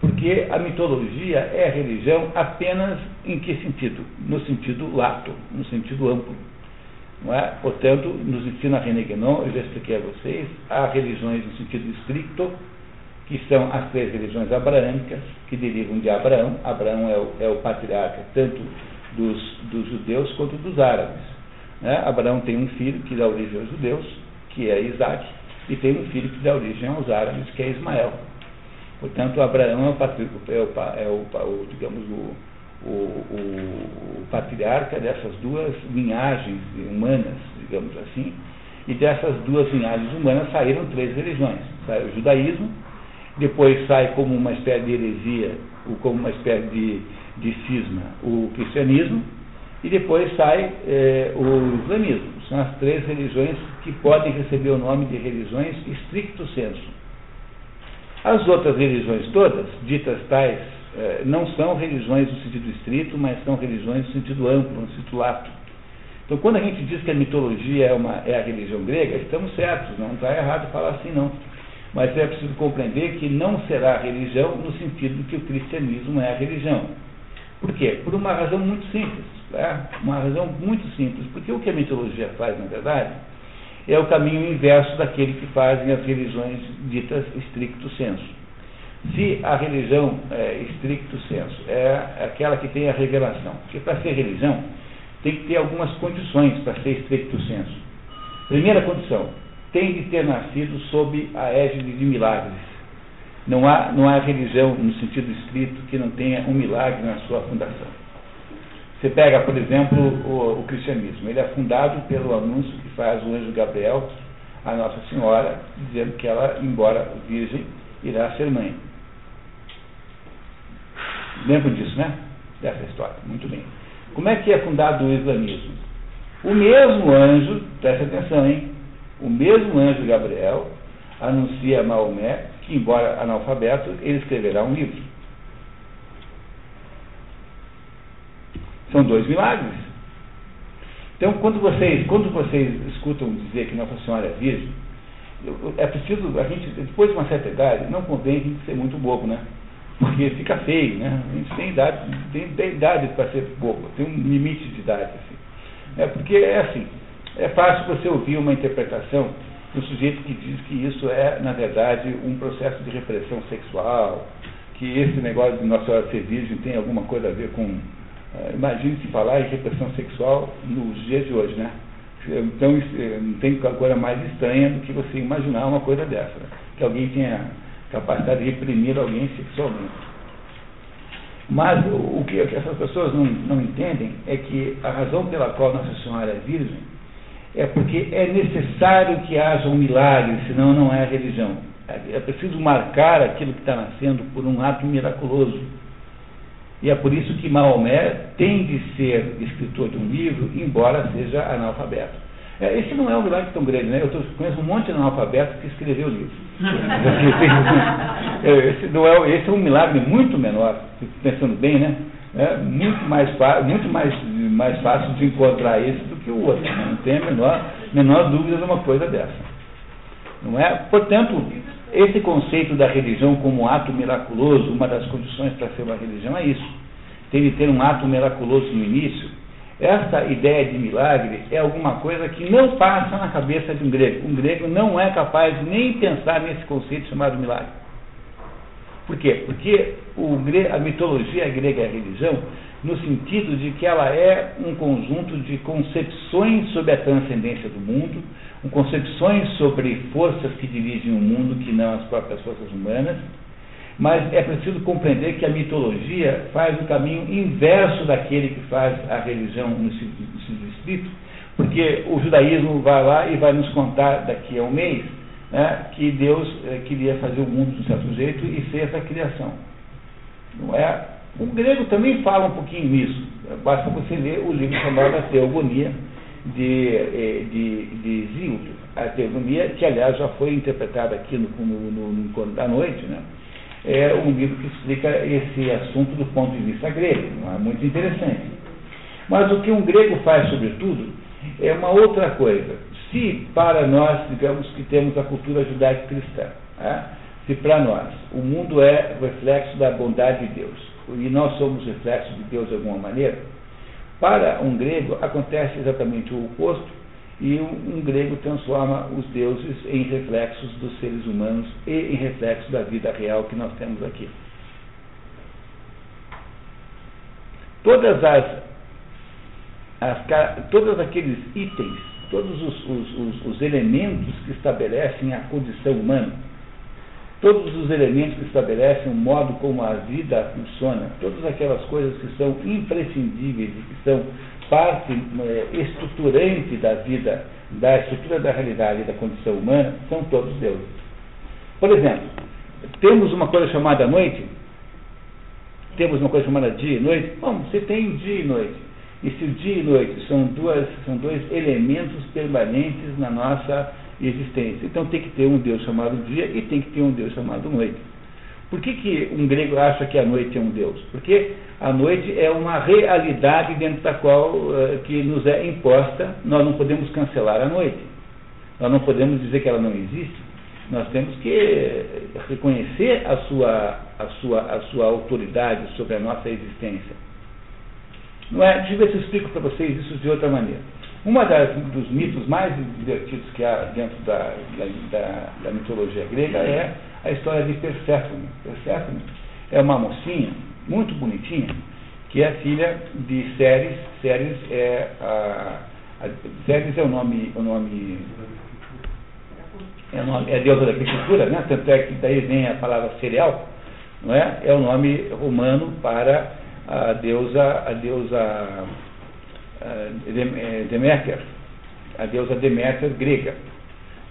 Porque a mitologia é a religião apenas em que sentido? No sentido lato, no sentido amplo. Não é? Portanto, nos ensina René Guénon, eu já expliquei a vocês, há religiões no sentido estricto, que são as três religiões abraâmicas, que derivam de Abraão. Abraão é o, é o patriarca tanto dos, dos, judeus quanto dos árabes. Né? Abraão tem um filho que dá origem aos judeus, que é Isaac, e tem um filho que dá origem aos árabes, que é Ismael. Portanto, Abraão é o, patri, é o, é o, o digamos, o, o, patriarca dessas duas linhagens humanas, digamos assim, e dessas duas linhagens humanas saíram três religiões. Saiu o judaísmo, depois sai como uma espécie de heresia, ou como uma espécie de, de cisma, o cristianismo, e depois sai é, o islamismo. São as três religiões que podem receber o nome de religiões estricto senso. As outras religiões todas, ditas tais, é, não são religiões no sentido estrito, mas são religiões no sentido amplo, no sentido lato. Então, quando a gente diz que a mitologia é, uma, é a religião grega, estamos certos, não está errado falar assim, não. Mas é preciso compreender que não será religião no sentido que o cristianismo é a religião. Por quê? Por uma razão muito simples. Né? Uma razão muito simples. Porque o que a mitologia faz, na verdade, é o caminho inverso daquele que fazem as religiões ditas estricto senso. Se a religião é, senso é aquela que tem a revelação, porque para ser religião tem que ter algumas condições para ser estricto senso. Primeira condição, tem de ter nascido sob a égide de milagres. Não há, não há religião, no sentido estrito, que não tenha um milagre na sua fundação. Você pega, por exemplo, o, o cristianismo. Ele é fundado pelo anúncio que faz o anjo Gabriel à Nossa Senhora, dizendo que ela, embora virgem, irá ser mãe. Lembram disso, né? Dessa história. Muito bem. Como é que é fundado o islamismo? O mesmo anjo, presta atenção, hein? O mesmo anjo Gabriel anuncia a Maomé que, embora analfabeto, ele escreverá um livro. São dois milagres. Então, quando vocês, quando vocês escutam dizer que Nossa Senhora é virgem, é preciso, a gente, depois de uma certa idade, não convém a gente ser muito bobo, né? Porque fica feio, né? A gente tem idade, tem, tem idade para ser bobo, tem um limite de idade, assim. É porque é assim, é fácil você ouvir uma interpretação do sujeito que diz que isso é, na verdade, um processo de repressão sexual, que esse negócio de Nossa Senhora ser virgem tem alguma coisa a ver com. Uh, Imagine-se falar em repressão sexual nos dias de hoje, né? Então, eh, não tem coisa mais estranha do que você imaginar uma coisa dessa, né? que alguém tenha capacidade de reprimir alguém sexualmente. Mas o que essas pessoas não, não entendem é que a razão pela qual Nossa Senhora é virgem é porque é necessário que haja um milagre, senão não é religião. É preciso marcar aquilo que está nascendo por um ato miraculoso. E é por isso que Maomé tem de ser escritor de um livro, embora seja analfabeto. É, esse não é um milagre tão grande, né? Eu tô, conheço um monte de analfabeto que escreveu livros. É, esse, não é, esse é um milagre muito menor, pensando bem, né? É muito mais, muito mais, mais fácil de encontrar esse do que o outro. Né? Não tem a menor, menor dúvida de uma coisa dessa. Não é? Portanto, esse conceito da religião como ato miraculoso, uma das condições para ser uma religião é isso. Tem de ter um ato miraculoso no início. Essa ideia de milagre é alguma coisa que não passa na cabeça de um grego. Um grego não é capaz nem pensar nesse conceito chamado milagre. Por quê? Porque a mitologia grega é religião no sentido de que ela é um conjunto de concepções sobre a transcendência do mundo, concepções sobre forças que dirigem o mundo que não as próprias forças humanas, mas é preciso compreender que a mitologia faz o caminho inverso daquele que faz a religião no sentido estrito, porque o judaísmo vai lá e vai nos contar daqui a um mês né, que Deus eh, queria fazer o mundo de um certo jeito e fez a criação. Não é? O grego também fala um pouquinho nisso. Basta você ler o livro chamado A Teogonia de, eh, de, de Zildo. A Teogonia, que aliás já foi interpretada aqui no, no, no, Encontro da Noite, né? é um livro que explica esse assunto do ponto de vista grego. É muito interessante. Mas o que um grego faz, sobretudo, é uma outra coisa. Se para nós, digamos que temos a cultura judaico-cristã, é? se para nós o mundo é reflexo da bondade de Deus e nós somos reflexo de Deus de alguma maneira, para um grego acontece exatamente o oposto e um, grego transforma os deuses em reflexos dos seres humanos e em reflexos da vida real que nós temos aqui. Todas as, as todos aqueles itens, todos os, os, os, os elementos que estabelecem a condição humana, todos os elementos que estabelecem o modo como a vida funciona, todas aquelas coisas que são imprescindíveis e que são parte é, estruturante da vida, da estrutura da realidade e da condição humana, são todos deuses. Por exemplo, temos uma coisa chamada noite, temos uma coisa chamada dia e noite. Bom, você tem dia e noite. E se o dia e noite são, duas, são dois elementos permanentes na nossa existência. Então tem que ter um Deus chamado dia e tem que ter um Deus chamado noite. Por que, que um grego acha que a noite é um Deus? Porque a noite é uma realidade dentro da qual uh, que nos é imposta, nós não podemos cancelar a noite. Nós não podemos dizer que ela não existe. Nós temos que reconhecer a sua, a sua, a sua autoridade sobre a nossa existência. Não é? Deixa eu ver se eu explico para vocês isso de outra maneira. Um dos mitos mais divertidos que há dentro da, da, da, mitologia grega é a história de Perséfone. Perséfone é uma mocinha muito bonitinha que é filha de Ceres. Ceres é a, a Ceres é o nome, o nome é, nome, é a deusa da agricultura, né? tanto é que daí vem a palavra cereal, não é? É o nome romano para a deusa, a deusa Deméter, a deusa Deméter grega.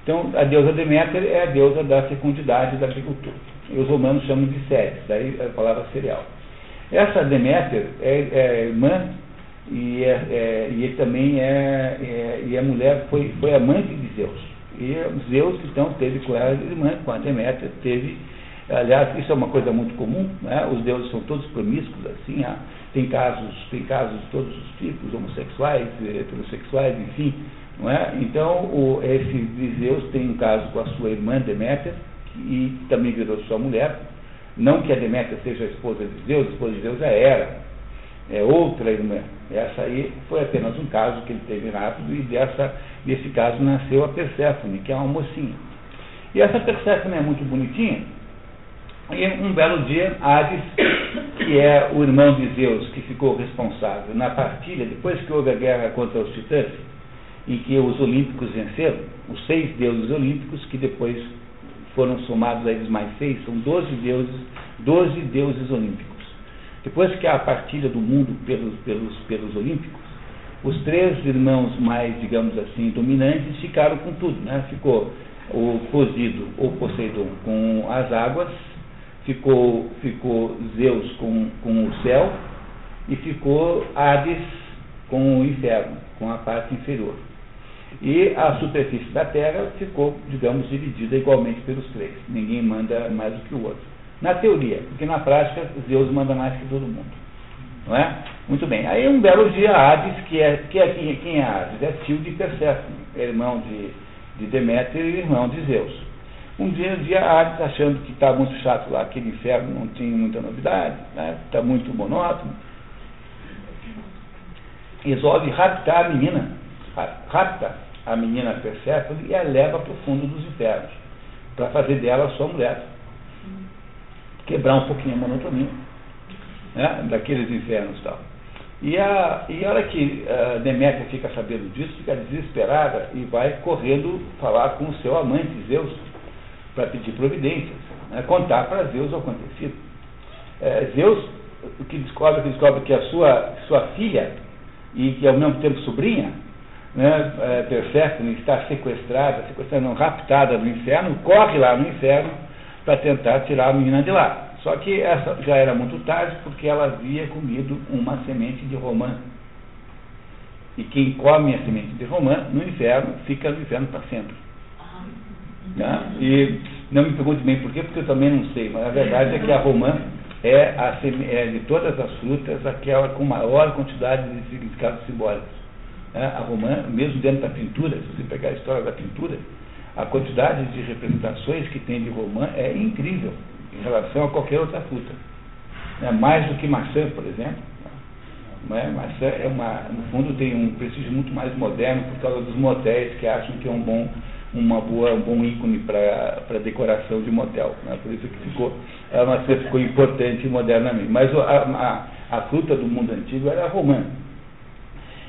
Então, a deusa Deméter é a deusa da fecundidade da agricultura. E os romanos chamam de Ceres, daí a palavra cereal. Essa Deméter é, é irmã e, é, é, e também é, é, e a mulher foi, foi amante de Zeus. E Zeus, então, teve com ela irmã, com a Deméter, teve Aliás, isso é uma coisa muito comum, né? os deuses são todos promíscuos, assim, há, tem, casos, tem casos de todos os tipos, homossexuais, heterossexuais, enfim. Não é? Então, o, esse Zeus tem um caso com a sua irmã Deméter, e também virou sua mulher. Não que a Deméter seja a esposa de Zeus, a esposa de Zeus já era, é outra irmã. Essa aí foi apenas um caso que ele teve rápido, e dessa, desse caso nasceu a Perséfone, que é uma mocinha. E essa Perséfone é muito bonitinha, e um belo dia, Hades, que é o irmão de Zeus, que ficou responsável na partilha, depois que houve a guerra contra os titãs, em que os olímpicos venceram, os seis deuses olímpicos, que depois foram somados a eles mais seis, são doze deuses, doze deuses olímpicos. Depois que há a partilha do mundo pelos, pelos, pelos olímpicos, os três irmãos mais, digamos assim, dominantes ficaram com tudo, né? Ficou o Posido, ou Poseidon, com as águas, ficou, ficou Zeus com, com o céu e ficou Hades com o inferno, com a parte inferior. E a superfície da Terra ficou, digamos, dividida igualmente pelos três. Ninguém manda mais do que o outro. Na teoria, porque na prática Zeus manda mais que todo mundo. Não é? Muito bem. Aí um belo dia Hades, que é, que é quem, é Hades? É tio de Perséfone, irmão de, de Deméter e irmão de Zeus. Um dia, um dia Hades, achando que está muito chato lá, aquele inferno não tinha muita novidade, está né? Tá muito monótono, resolve raptar a menina, rapta a menina Perséfone e a leva para o fundo dos infernos, para fazer dela sua mulher. Quebrar um pouquinho a monotonia né, daqueles infernos e tal. E a, e a hora que a Deméter fica sabendo disso, fica desesperada e vai correndo falar com o seu amante, Zeus, para pedir providências, né, contar para Zeus o acontecido. É, Zeus, que descobre, que descobre que a sua, sua filha, e que ao mesmo tempo sobrinha, né, é, está sequestrada, sequestrada, não, raptada no inferno, corre lá no inferno para tentar tirar a menina de lá. Só que essa já era muito tarde, porque ela havia comido uma semente de romã. E quem come a semente de romã no inferno, fica no inferno para sempre. Né? E não me pergunte bem por quê, porque eu também não sei, mas a verdade é que a romã é, a, é de todas as frutas aquela com maior quantidade de significados simbólicos. Né? A romã, mesmo dentro da pintura, se você pegar a história da pintura, A quantidade de representações que tem de romã é incrível em relação a qualquer outra fruta. É mais do que maçã, por exemplo. É? Maçã é uma, no fundo tem um prestígio muito mais moderno por causa dos motéis que acham que é um bom, uma boa, um bom ícone para decoração de motel. Né? Por isso que ficou, a maçã ficou importante modernamente. Mas a, a, a fruta do mundo antigo era romã.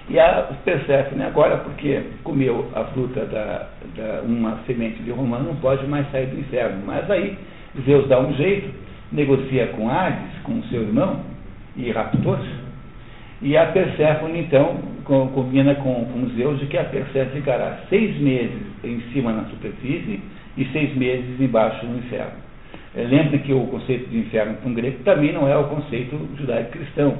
E a Perséfone agora, porque comeu a fruta da, da uma semente de romã, não pode mais sair do inferno. Mas aí Zeus dá um jeito, negocia com Hades, com seu irmão, e raptor e a Perséfone, então, combina com, com Zeus de que a Perséfone ficará seis meses em cima na superfície e seis meses embaixo no inferno. É, lembre que o conceito de inferno para um grego também não é o conceito judaico-cristão.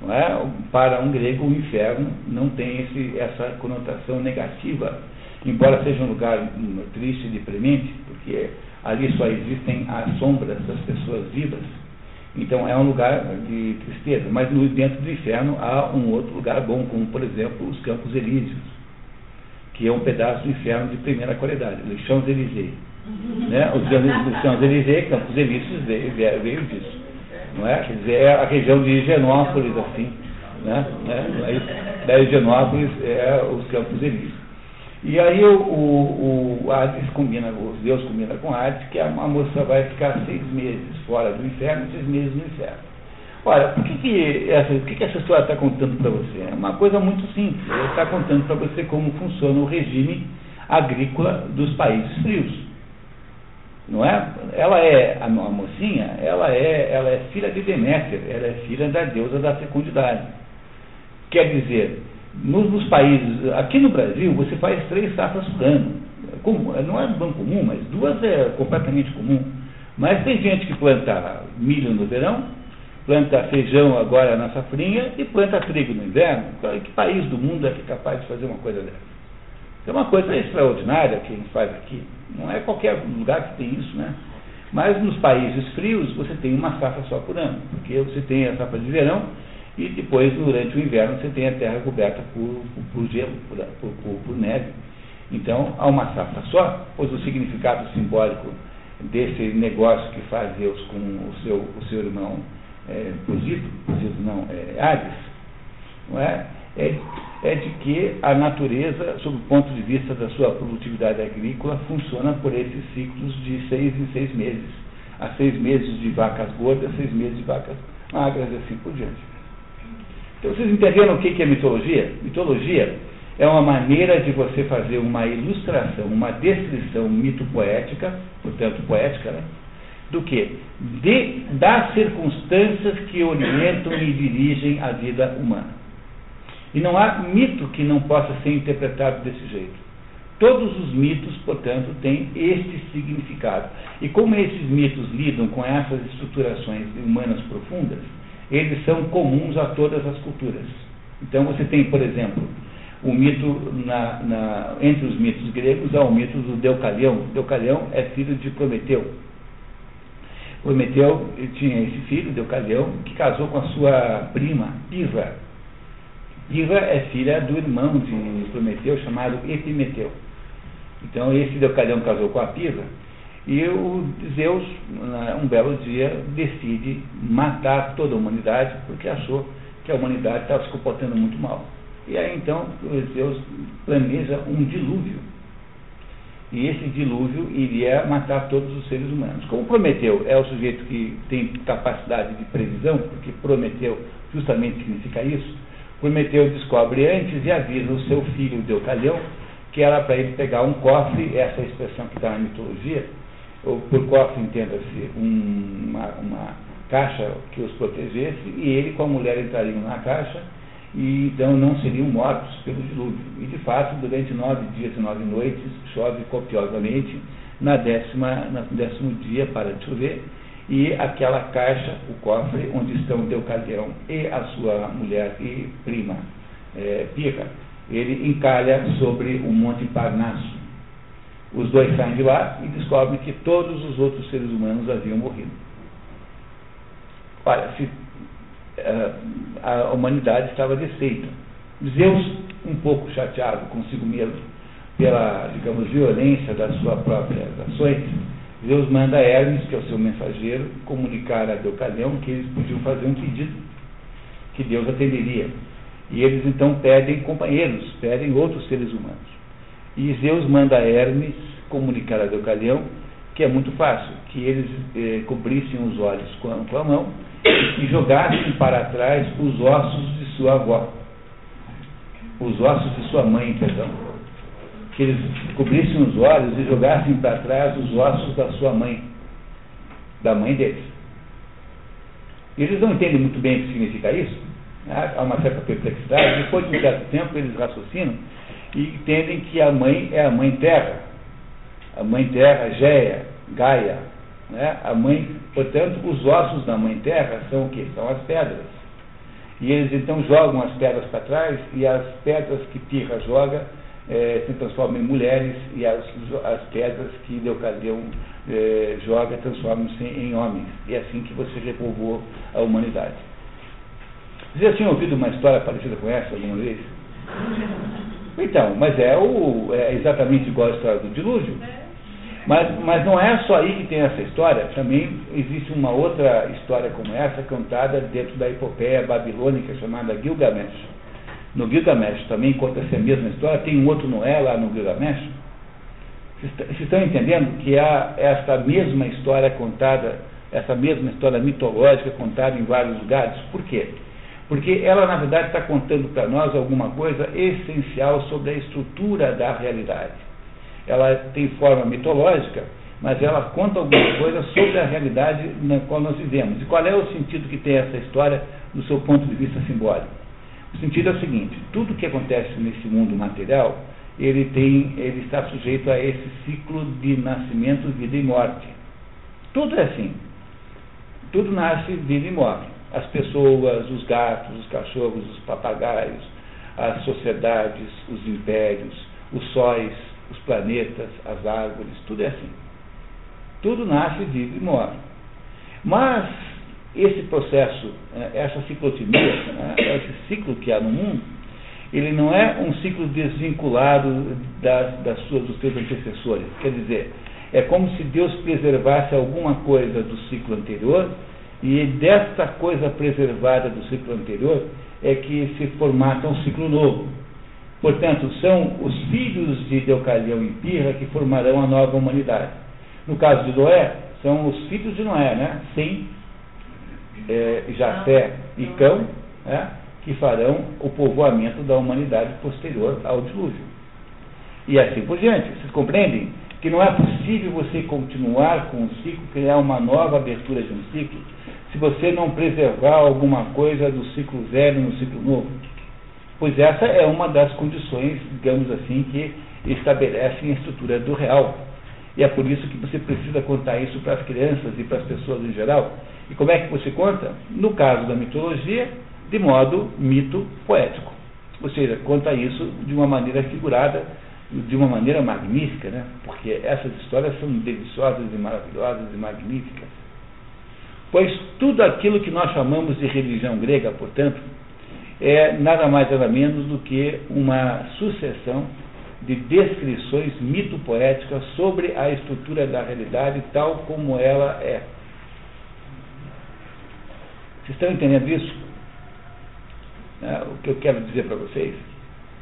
Não é? Para um grego, o inferno não tem esse, essa conotação negativa, embora seja um lugar hum, triste e deprimente, porque ali só existem as sombras das pessoas vivas. Então é um lugar de tristeza. Mas no, dentro do inferno há um outro lugar bom, como por exemplo os Campos Elíseos, que é um pedaço do inferno de primeira qualidade, os Champs-Élysées. Né? Os Champs-Élysées, Campos Elíseos, veio, veio disso não é? Quer dizer, é a região de Higienópolis, assim, né? né? Da Higienópolis é os Campos Elíseos. E aí o, o, o Hades combina, o Deus combina com Hades que a, a moça vai ficar seis meses fora do inferno seis meses no inferno. Olha, por que, que, essa, por que, que essa história está contando para você? É uma coisa muito simples. Ela está contando para você como funciona o regime agrícola dos países frios não é? Ela é a, mocinha, ela é, ela é filha de Deméter, ela é filha da deusa da fecundidade. Quer dizer, nos, nos, países, aqui no Brasil, você faz três safras por ano. Comum, não é bem comum, mas duas é completamente comum. Mas tem gente que planta milho no verão, planta feijão agora na safrinha e planta trigo no inverno. Que país do mundo é é capaz de fazer uma coisa dessa? É uma coisa extraordinária que a gente faz aqui. Não é qualquer lugar que tem isso, né? Mas nos países frios você tem uma safra só por ano, porque você tem a safra de verão e depois, durante o inverno, você tem a terra coberta por, por, por gelo, por, por, neve. Então, há uma safra só, pois o significado simbólico desse negócio que faz Deus com o seu, o seu irmão é, Posito, Posito não, é, não é? é, é de que a natureza, sob o ponto de vista da sua produtividade agrícola, funciona por esses ciclos de seis em seis meses. Há seis meses de vacas gordas, seis meses de vacas magras e assim por diante. Então vocês entenderam o que é mitologia? Mitologia é uma maneira de você fazer uma ilustração, uma descrição mito-poética, portanto poética, né? do que? Das circunstâncias que orientam e dirigem a vida humana. E não há mito que não possa ser interpretado desse jeito. Todos os mitos, portanto, têm este significado. E como esses mitos lidam com essas estruturações humanas profundas, eles são comuns a todas as culturas. Então você tem, por exemplo, o mito, na, na, entre os mitos gregos, há o mito do Deucalião. Deucalião é filho de Prometeu. Prometeu tinha esse filho, Deucalião, que casou com a sua prima, Piva Diva é filha do irmão de Prometeu, chamado Epimeteu. Então, esse Deucalião casou com a Piva, e o Zeus, um belo dia, decide matar toda a humanidade, porque achou que a humanidade estava se comportando muito mal. E aí, então, Zeus planeja um dilúvio. E esse dilúvio iria matar todos os seres humanos. Como Prometeu é o sujeito que tem capacidade de previsão, porque Prometeu justamente significa isso, Prometeu descobre antes e avisa o seu filho Deucalião que era para ele pegar um cofre, essa é expressão que está na mitologia, ou por cofre entenda-se um, uma, uma caixa que os protegesse, e ele com a mulher entrariam na caixa, e então não seriam mortos pelo dilúvio. E de fato, durante nove dias e nove noites, chove copiosamente, na décima, no décimo dia para de chover, e aquela caixa, o cofre, onde estão Deucalião e a sua mulher e prima, é, ele encalha sobre o Monte Parnaso. Os dois saem de lá e descobrem que todos os outros seres humanos haviam morrido. Olha, se, uh, a humanidade estava desfeita. Zeus, um pouco chateado consigo mesmo, pela, digamos, violência das suas próprias ações, Deus manda Hermes, que é o seu mensageiro, comunicar a Deucalião que eles podiam fazer um pedido, que Deus atenderia. E eles então pedem companheiros, pedem outros seres humanos. E Zeus manda Hermes comunicar a Deucalião que é muito fácil, que eles eh, cobrissem os olhos com a, com a mão e jogassem para trás os ossos de sua avó, os ossos de sua mãe, perdão. Que eles cobrissem os olhos e jogassem para trás os ossos da sua mãe, da mãe deles. Eles não entendem muito bem o que significa isso, há uma certa perplexidade, depois de um certo tempo eles raciocinam e entendem que a mãe é a mãe terra, a mãe terra, Géia, Gaia, né? a mãe, portanto, os ossos da mãe terra são o que? São as pedras. E eles então jogam as pedras para trás e as pedras que Pirra joga é, se transformam em mulheres e as, as pedras que Deucalião é, joga transformam-se em homens. E é assim que você repovoou a humanidade. Você já tinha ouvido uma história parecida com essa alguma vez? Então, mas é, o, é exatamente igual à história do dilúvio. Mas, mas não é só aí que tem essa história, também existe uma outra história como essa contada dentro da epopeia babilônica chamada Gilgamesh. No Gilgamesh também conta-se a mesma história, tem um outro Noé lá no Gilgamesh. Vocês estão entendendo que há essa mesma história contada, essa mesma história mitológica contada em vários lugares? Por quê? Porque ela, na verdade, está contando para nós alguma coisa essencial sobre a estrutura da realidade ela tem forma mitológica, mas ela conta alguma coisa sobre a realidade na qual nós vivemos. E qual é o sentido que tem essa história do seu ponto de vista simbólico? O sentido é o seguinte: tudo que acontece nesse mundo material, ele tem, ele está sujeito a esse ciclo de nascimento, vida e morte. Tudo é assim. Tudo nasce, vive e morre. As pessoas, os gatos, os cachorros, os papagaios, as sociedades, os impérios, os sóis, os planetas, as árvores, tudo é assim. Tudo nasce, vive e morre. Mas esse processo, né, essa ciclotimia, né, esse ciclo que há no mundo, ele não é um ciclo desvinculado das, das suas, dos seus antecessores. Quer dizer, é como se Deus preservasse alguma coisa do ciclo anterior e desta coisa preservada do ciclo anterior é que se formata um ciclo novo. Portanto, são os filhos de Deucalião e Pirra que formarão a nova humanidade. No caso de Noé, são os filhos de Noé, né? Sem, é, Jafé e Cão, né? que farão o povoamento da humanidade posterior ao dilúvio. E assim por diante. Vocês compreendem que não é possível você continuar com um ciclo, criar uma nova abertura de um ciclo, se você não preservar alguma coisa do ciclo velho no ciclo novo. Pois essa é uma das condições, digamos assim, que estabelecem a estrutura do real. E é por isso que você precisa contar isso para as crianças e para as pessoas em geral. E como é que você conta? No caso da mitologia, de modo mito poético. Ou seja, conta isso de uma maneira figurada, de uma maneira magnífica, né? porque essas histórias são deliciosas e maravilhosas e magníficas. Pois tudo aquilo que nós chamamos de religião grega, portanto, é nada mais nada menos do que uma sucessão de descrições mito-poéticas sobre a estrutura da realidade tal como ela é. Vocês estão entendendo isso? É, o que eu quero dizer para vocês?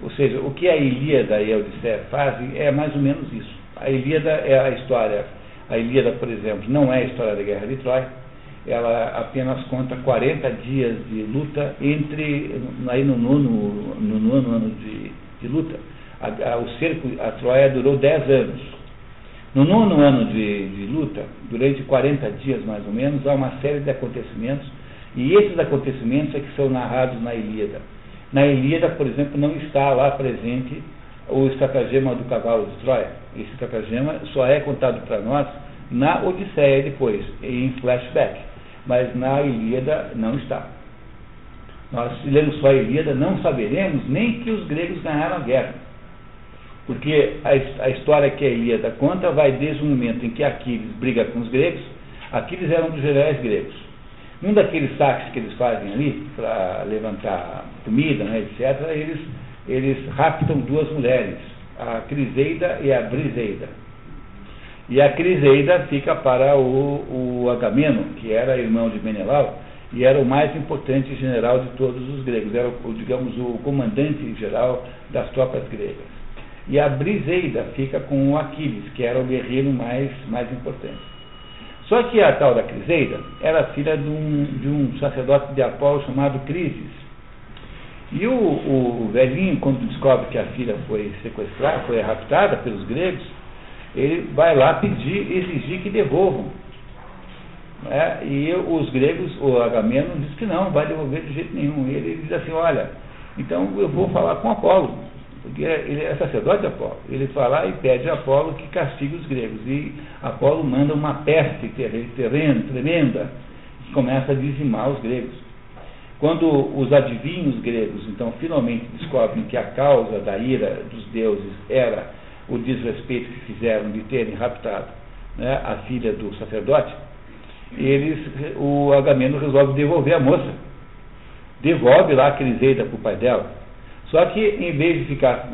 Ou seja, o que a Ilíada e a Odisseia fazem é mais ou menos isso. A Ilíada é a história, a Ilíada, por exemplo, não é a história da Guerra de Troia, ela apenas conta 40 dias de luta entre, aí no nono, no nono ano de, de luta. A, a, o cerco, a Troia durou 10 anos. No nono ano de, de luta, durante 40 dias mais ou menos, há uma série de acontecimentos, e esses acontecimentos é que são narrados na Ilíada. Na Ilíada, por exemplo, não está lá presente o estratagema do cavalo de Troia. Esse estratagema só é contado para nós na Odisseia depois, em flashback mas na Ilíada não está. Nós, se lermos só a Ilíada, não saberemos nem que os gregos ganharam a guerra. Porque a, a história que a Ilíada conta vai desde o momento em que Aquiles briga com os gregos, Aquiles era um dos generais gregos. Num daqueles saques que eles fazem ali, para levantar comida, né, etc., eles, eles raptam duas mulheres, a Criseida e a Briseida. E a Criseida fica para o, o que era irmão de Menelau, e era o mais importante general de todos os gregos, era, o, digamos, o comandante geral das tropas gregas. E a Briseida fica com o Aquiles, que era o guerreiro mais, mais importante. Só que a tal da Criseida era filha de um, de um sacerdote de Apolo chamado Crises. E o, o velhinho, quando descobre que a filha foi sequestrada, foi raptada pelos gregos, ele vai lá pedir, exigir que devolvam. É, e os gregos, o Agamemnon diz que não, vai devolver de jeito nenhum. E ele diz assim, olha, então eu vou falar com Apolo, porque ele é sacerdote de Apolo. Ele lá e pede a Apolo que castigue os gregos. E Apolo manda uma peste terrena, tremenda, que começa a dizimar os gregos. Quando os adivinhos gregos, então, finalmente descobrem que a causa da ira dos deuses era o desrespeito que fizeram de terem raptado né, a filha do sacerdote, eles, o Agamemnon resolve devolver a moça. Devolve lá a Criseida para o pai dela. Só que, em vez de ficar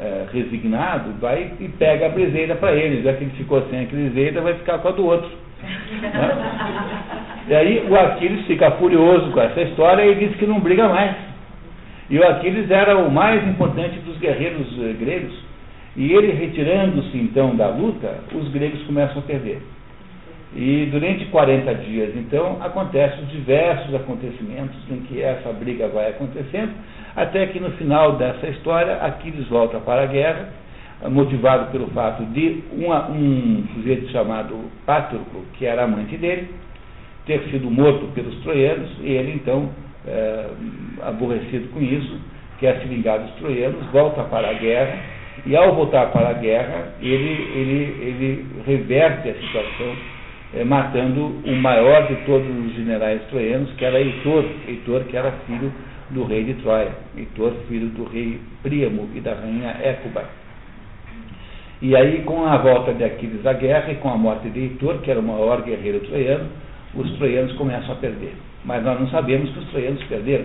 é, resignado, vai e pega a Briseida para ele. Já que ele ficou sem a Criseida, vai ficar com a do outro. Né? E aí o Aquiles fica furioso com essa história e diz que não briga mais. E o Aquiles era o mais importante dos guerreiros eh, gregos. E ele retirando-se então da luta, os gregos começam a perder. E durante 40 dias, então, acontecem diversos acontecimentos em que essa briga vai acontecendo, até que no final dessa história, Aquiles volta para a guerra, motivado pelo fato de uma, um sujeito chamado Pátroclo, que era amante dele, ter sido morto pelos troianos, e ele então, é, aborrecido com isso, quer se vingar dos troianos, volta para a guerra, e ao voltar para a guerra, ele, ele, ele reverte a situação, matando o maior de todos os generais troianos, que era Heitor, Heitor que era filho do rei de Troia, Heitor, filho do rei Príamo e da rainha Écuba. E aí, com a volta de Aquiles à guerra e com a morte de Heitor, que era o maior guerreiro troiano, os troianos começam a perder. Mas nós não sabemos que os troianos perderam.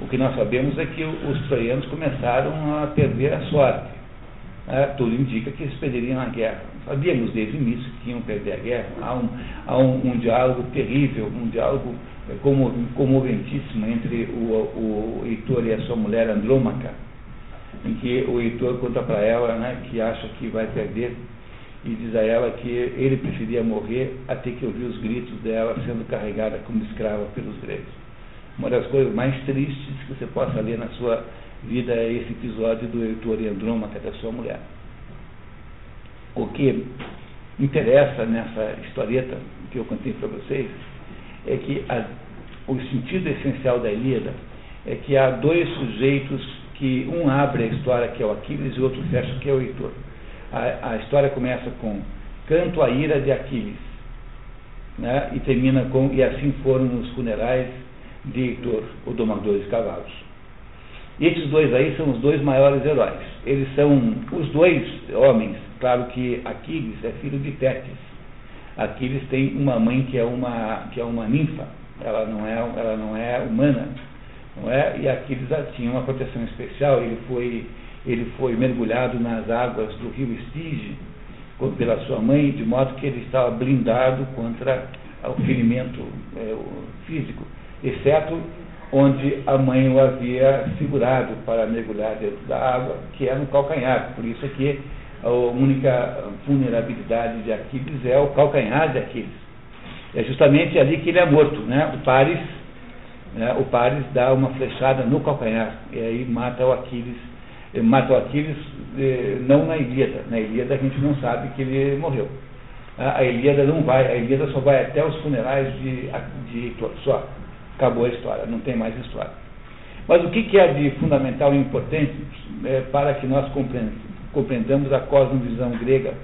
O que nós sabemos é que os troianos começaram a perder a sorte. É, tudo indica que eles perderiam a guerra. Sabíamos desde o início que iam perder a guerra. Há um, há um, um diálogo terrível, um diálogo é, como, comoventíssimo entre o, o Heitor e a sua mulher Andrômaca, em que o Heitor conta para ela né, que acha que vai perder e diz a ela que ele preferia morrer a ter que ouvir os gritos dela sendo carregada como escrava pelos gregos. Uma das coisas mais tristes que você possa ler na sua vida é esse episódio do Heitor e Andrômaca, da sua mulher. O que interessa nessa historieta que eu contei para vocês é que a, o sentido essencial da Ilíada é que há dois sujeitos que um abre a história, que é o Aquiles, e o outro fecha, que é o Heitor. A, a história começa com Canto à ira de Aquiles, né? e termina com E assim foram os funerais de Heitor, o domador de cavalos. E esses dois aí são os dois maiores heróis. Eles são os dois homens, claro que Aquiles é filho de Tétis. Aquiles tem uma mãe que é uma, que é uma ninfa, ela não é, ela não é humana, não é? E Aquiles tinha uma proteção especial, ele foi, ele foi mergulhado nas águas do rio Estige pela sua mãe, de modo que ele estava blindado contra o ferimento é, físico, exceto onde a mãe o havia segurado para mergulhar dentro da água, que é no calcanhar. Por isso é que a única vulnerabilidade de Aquiles é o calcanhar de Aquiles. É justamente ali que ele é morto. Né? O Paris, né? o Paris dá uma flechada no calcanhar e aí mata o Aquiles. Mata o Aquiles eh, não na Ilíada. Na Ilíada a gente não sabe que ele morreu. A Ilíada não vai, a Ilíada só vai até os funerais de, de só. Acabou a história, não tem mais história. Mas o que, é de fundamental e importante é, para que nós compreendamos a cosmovisão grega,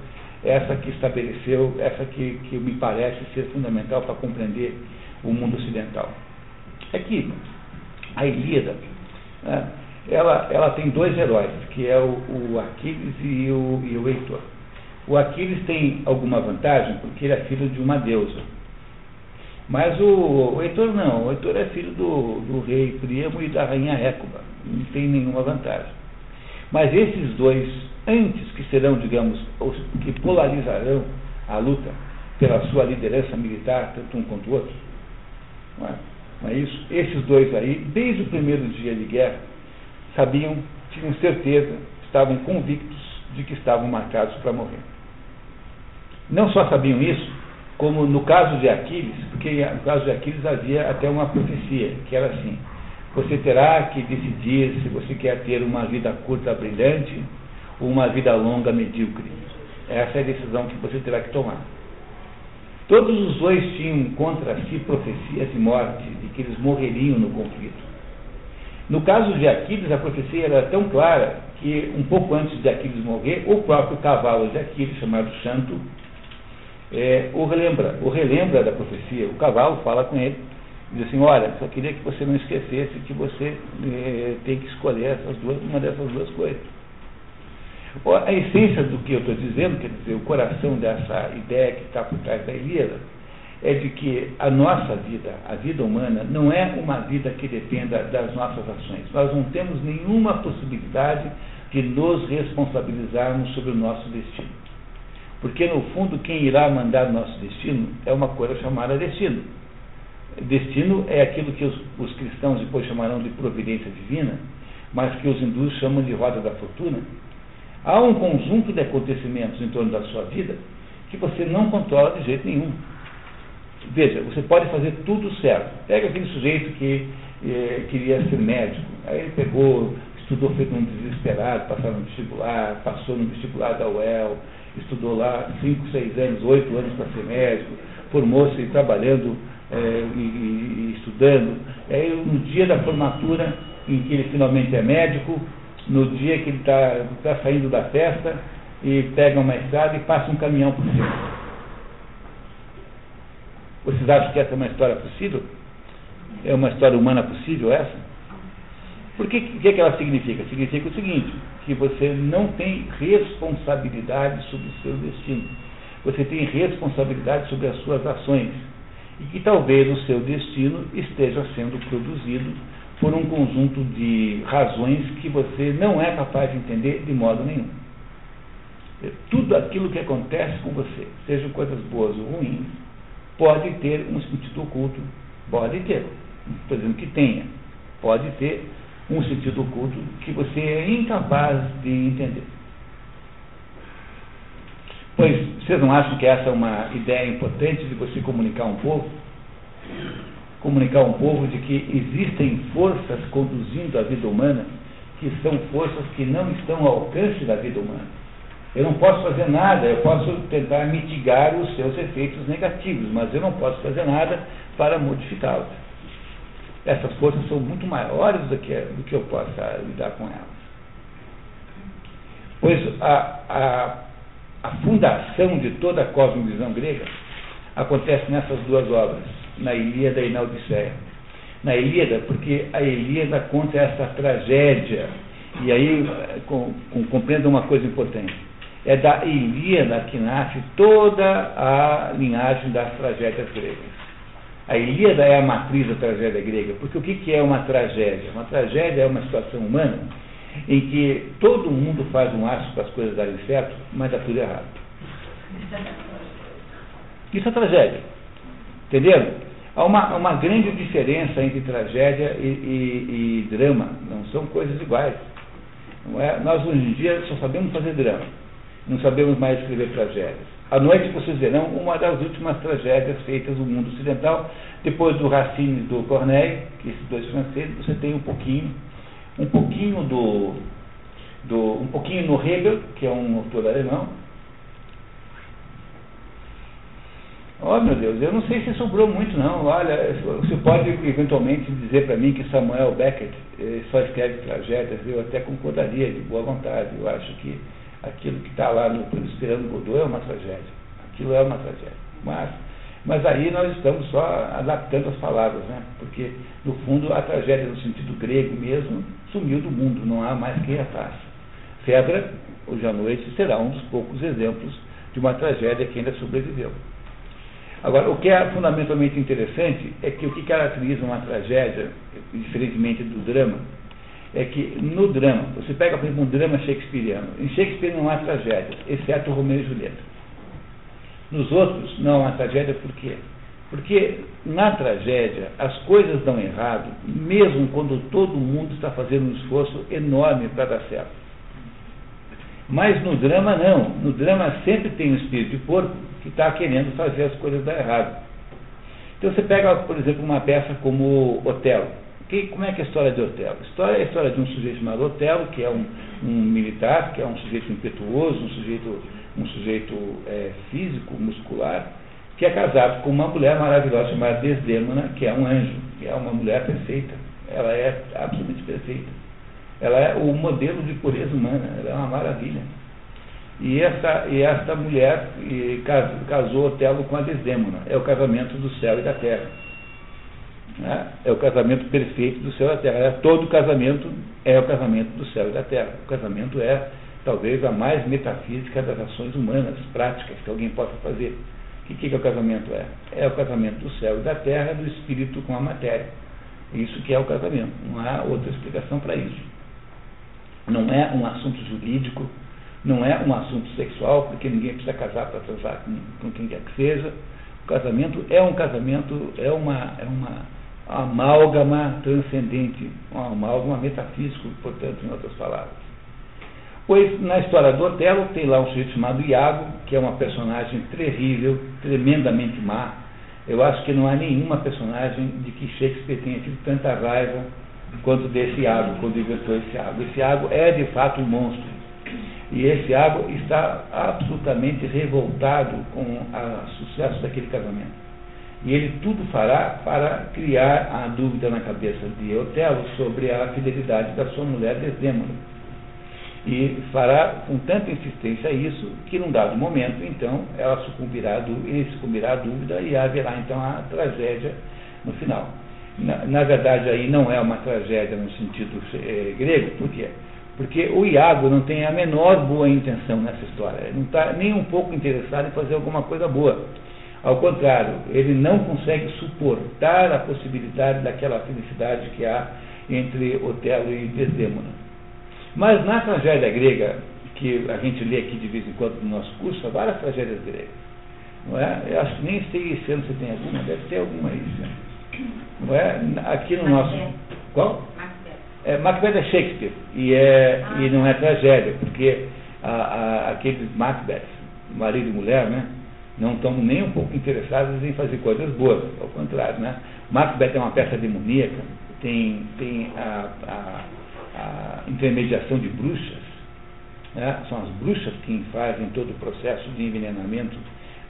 essa que estabeleceu, essa que, que me parece ser fundamental para compreender o mundo ocidental? É que a Ilíada, né, ela, ela tem dois heróis, que é o, o Aquiles e o, e o Heitor. O Aquiles tem alguma vantagem porque ele é filho de uma deusa. Mas o, o Heitor não, o Heitor é filho do, do rei Príamo e da rainha Écuba, não tem nenhuma vantagem. Mas esses dois antes que serão, digamos, os que polarizarão a luta pela sua liderança militar, tanto um quanto o outro. Não é? Não é isso? Esses dois aí, desde o primeiro dia de guerra, sabiam, tinham certeza, estavam convictos de que estavam marcados para morrer. Não só sabiam isso, como no caso de Aquiles, porque no caso de Aquiles havia até uma profecia, que era assim: você terá que decidir se você quer ter uma vida curta brilhante uma vida longa medíocre. Essa é a decisão que você terá que tomar. Todos os dois tinham contra si profecias de morte, de que eles morreriam no conflito. No caso de Aquiles, a profecia era tão clara que, um pouco antes de Aquiles morrer, o próprio cavalo de Aquiles, chamado Santo, é, o relembra, o relembra da profecia. O cavalo fala com ele diz assim, olha, só queria que você não esquecesse que você é, tem que escolher essas duas, uma dessas duas coisas. A essência do que eu estou dizendo, quer dizer, o coração dessa ideia que está por trás da Ilíada, é de que a nossa vida, a vida humana, não é uma vida que dependa das nossas ações. Nós não temos nenhuma possibilidade de nos responsabilizarmos sobre o nosso destino. Porque, no fundo, quem irá mandar o nosso destino é uma coisa chamada destino. Destino é aquilo que os, os cristãos depois chamarão de providência divina, mas que os hindus chamam de roda da fortuna. Há um conjunto de acontecimentos em torno da sua vida que você não controla de jeito nenhum. Veja, você pode fazer tudo certo. Pega aquele sujeito que eh, queria ser médico, aí ele pegou, estudou feito um desesperado, passou no vestibular, passou no vestibular da UEL, estudou lá 5, 6 anos, 8 anos para ser médico, formou-se trabalhando é, e, e, estudando. Aí, no dia da formatura, em que ele finalmente é médico, no dia que ele está tá saindo da festa, e pega uma estrada e passa um caminhão por cima. Vocês acham que essa é uma história possível? É uma história humana possível essa? Por que, que, que ela significa? Significa o seguinte, que você não tem responsabilidade sobre o seu destino. Você tem responsabilidade sobre as suas ações e que talvez o seu destino esteja sendo produzido por um conjunto de razões que você não é capaz de entender de modo nenhum. Tudo aquilo que acontece com você, sejam coisas boas ou ruins, pode ter um sentido oculto. Pode ter. Não estou dizendo que tenha. Pode ter um sentido oculto que você é incapaz de entender. Pois vocês não acham que essa é uma ideia importante de você comunicar um povo? Comunicar um povo de que existem forças conduzindo a vida humana que são forças que não estão ao alcance da vida humana. Eu não posso fazer nada, eu posso tentar mitigar os seus efeitos negativos, mas eu não posso fazer nada para modificá-los. Essas forças são muito maiores do que, do que eu possa lidar com elas. Pois a, a a fundação de toda a cosmovisão grega acontece nessas duas obras, na Ilíada e na Odisseia. Na Ilíada, porque a Ilíada conta essa tragédia, e aí com, com, uma coisa importante. É da Ilíada que nasce toda a linhagem das tragédias gregas. A Ilíada é a matriz da tragédia grega, porque o que, que é uma tragédia? Uma tragédia é uma situação humana em que todo mundo faz um aço para as coisas darem certo, mas dá tudo errado. Isso é tragédia. Entenderam? Há uma, uma grande diferença entre tragédia e, e, e drama. Não são coisas iguais. É? Nós hoje em dia só sabemos fazer drama. Não sabemos mais escrever tragédias. À noite vocês verão uma das últimas tragédias feitas no mundo ocidental. Depois do Racine e do Corneille, que esses dois franceses, você tem um pouquinho um pouquinho do, do um pouquinho no Hegel, que é um autor alemão. Oh meu Deus, eu não sei se sobrou muito não. Olha, você pode eventualmente dizer para mim que Samuel Beckett eh, só escreve tragédias, eu até concordaria de boa vontade. Eu acho que aquilo que está lá no Esperando Godot é uma tragédia. Aquilo é uma tragédia. Mas mas aí nós estamos só adaptando as palavras, né? porque, no fundo, a tragédia no sentido grego mesmo sumiu do mundo, não há mais quem a faça. Fedra, hoje à noite, será um dos poucos exemplos de uma tragédia que ainda sobreviveu. Agora, o que é fundamentalmente interessante é que o que caracteriza uma tragédia, diferentemente do drama, é que no drama, você pega, por exemplo, um drama shakespeariano. Em Shakespeare não há tragédia, exceto Romeu e Julieta. Nos outros não há tragédia por quê? Porque na tragédia as coisas dão errado, mesmo quando todo mundo está fazendo um esforço enorme para dar certo. Mas no drama não. No drama sempre tem um espírito de porco que está querendo fazer as coisas dar errado. Então você pega, por exemplo, uma peça como Otelo. Que, como é que é a história de Otelo? A história é a história de um sujeito chamado Otelo, que é um, um militar, que é um sujeito impetuoso, um sujeito, um sujeito é, físico, muscular, que é casado com uma mulher maravilhosa chamada Desdemona, que é um anjo, que é uma mulher perfeita. Ela é absolutamente perfeita. Ela é o modelo de pureza humana, ela é uma maravilha. E essa, e esta mulher e casou Otelo com a Desdemona. É o casamento do céu e da terra. Né? É o casamento perfeito do céu e da terra. É, todo casamento é o casamento do céu e da terra. O casamento é talvez a mais metafísica das ações humanas, práticas, que alguém possa fazer. O que, que, que o casamento é? É o casamento do céu e da terra, do espírito com a matéria. Isso que é o casamento. Não há outra explicação para isso. Não é um assunto jurídico, não é um assunto sexual, porque ninguém precisa casar para transar com, com, quem quer que seja. O casamento é um casamento, é uma, é uma amálgama transcendente, uma amálgama metafísico, portanto, em outras palavras. Pois na história do Otelo tem lá um sujeito chamado Iago, que é uma personagem terrível, tremendamente má. Eu acho que não há nenhuma personagem de que Shakespeare tenha tido tanta raiva quanto desse Iago, quando inventou esse Iago. Esse Iago é de fato um monstro. E esse Iago está absolutamente revoltado com o sucesso daquele casamento. E ele tudo fará para criar a dúvida na cabeça de Otelo sobre a fidelidade da sua mulher Desdémona. E fará com tanta insistência isso que num dado momento, então, ela sucumbirá, ele sucumbirá à dúvida e haverá então a tragédia no final. Na, na, verdade, aí não é uma tragédia no sentido é, grego, por quê? Porque o Iago não tem a menor boa intenção nessa história, ele não está nem um pouco interessado em fazer alguma coisa boa. Ao contrário, ele não consegue suportar a possibilidade daquela felicidade que há entre Otelo e Desdémona. Mas na tragédia grega, que a gente lê aqui de vez em quando no nosso curso, há várias tragédias gregas. Não é? Eu acho que nem sei esse ano se tem alguma, deve ter alguma aí. Né? Não é? Aqui no nosso. Qual? É, Macbeth é Shakespeare e, é, ah. e não é tragédia, porque a, a, aqueles Macbeth, marido e mulher, né, não estão nem um pouco interessados em fazer coisas boas, ao contrário. Né? Macbeth é uma peça demoníaca, tem, tem a, a, a intermediação de bruxas, né? são as bruxas que fazem todo o processo de envenenamento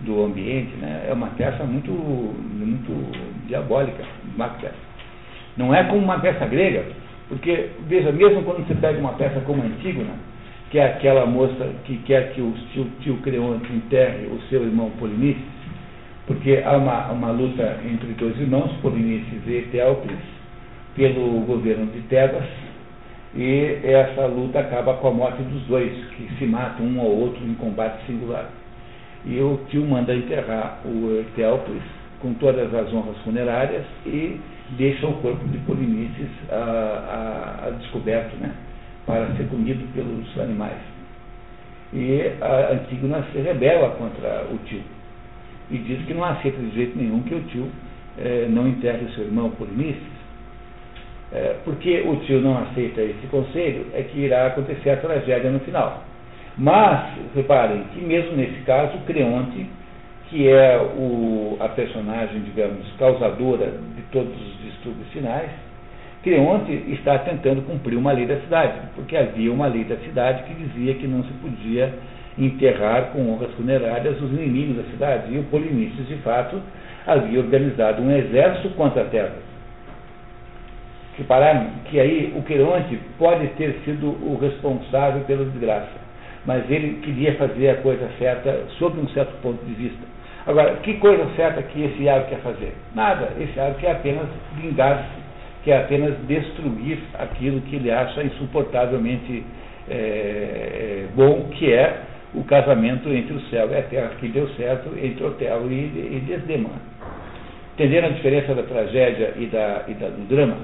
do ambiente, né? é uma peça muito, muito diabólica, Macbeth. Não é como uma peça grega, porque, veja, mesmo quando você pega uma peça como Antígona, que é aquela moça que quer que o tio, tio Creonte enterre o seu irmão Polinices, porque há uma, uma luta entre dois irmãos, Polinices e Eteocles, pelo governo de Tebas, e essa luta acaba com a morte dos dois, que se matam um ao outro em combate singular. E o tio manda enterrar o Eteocles com todas as honras funerárias e deixa o corpo de Polinices a, a, a descoberto, né, para ser comido pelos animais. E a Antígona se rebela contra o tio e diz que não aceita de jeito nenhum que o tio eh, não enterre seu irmão Polinices. É, porque o tio não aceita esse conselho, é que irá acontecer a tragédia no final. Mas, reparem que mesmo nesse caso, Creonte, que é o, a personagem, digamos, causadora de todos os distúrbios finais, Creonte está tentando cumprir uma lei da cidade, porque havia uma lei da cidade que dizia que não se podia enterrar com honras funerárias os inimigos da cidade. E o Polinices, de fato, havia organizado um exército contra terra. Repararam que aí o Creonte pode ter sido o responsável pela desgraça mas ele queria fazer a coisa certa sob um certo ponto de vista. Agora, que coisa certa que esse Iago quer fazer? Nada. Esse Iago quer apenas vingar-se, quer apenas destruir aquilo que ele acha insuportavelmente é, bom, que é o casamento entre o céu e a terra, que deu certo entre Otelo e, e Desdemona. Entenderam a diferença da tragédia e, da, e da, do drama?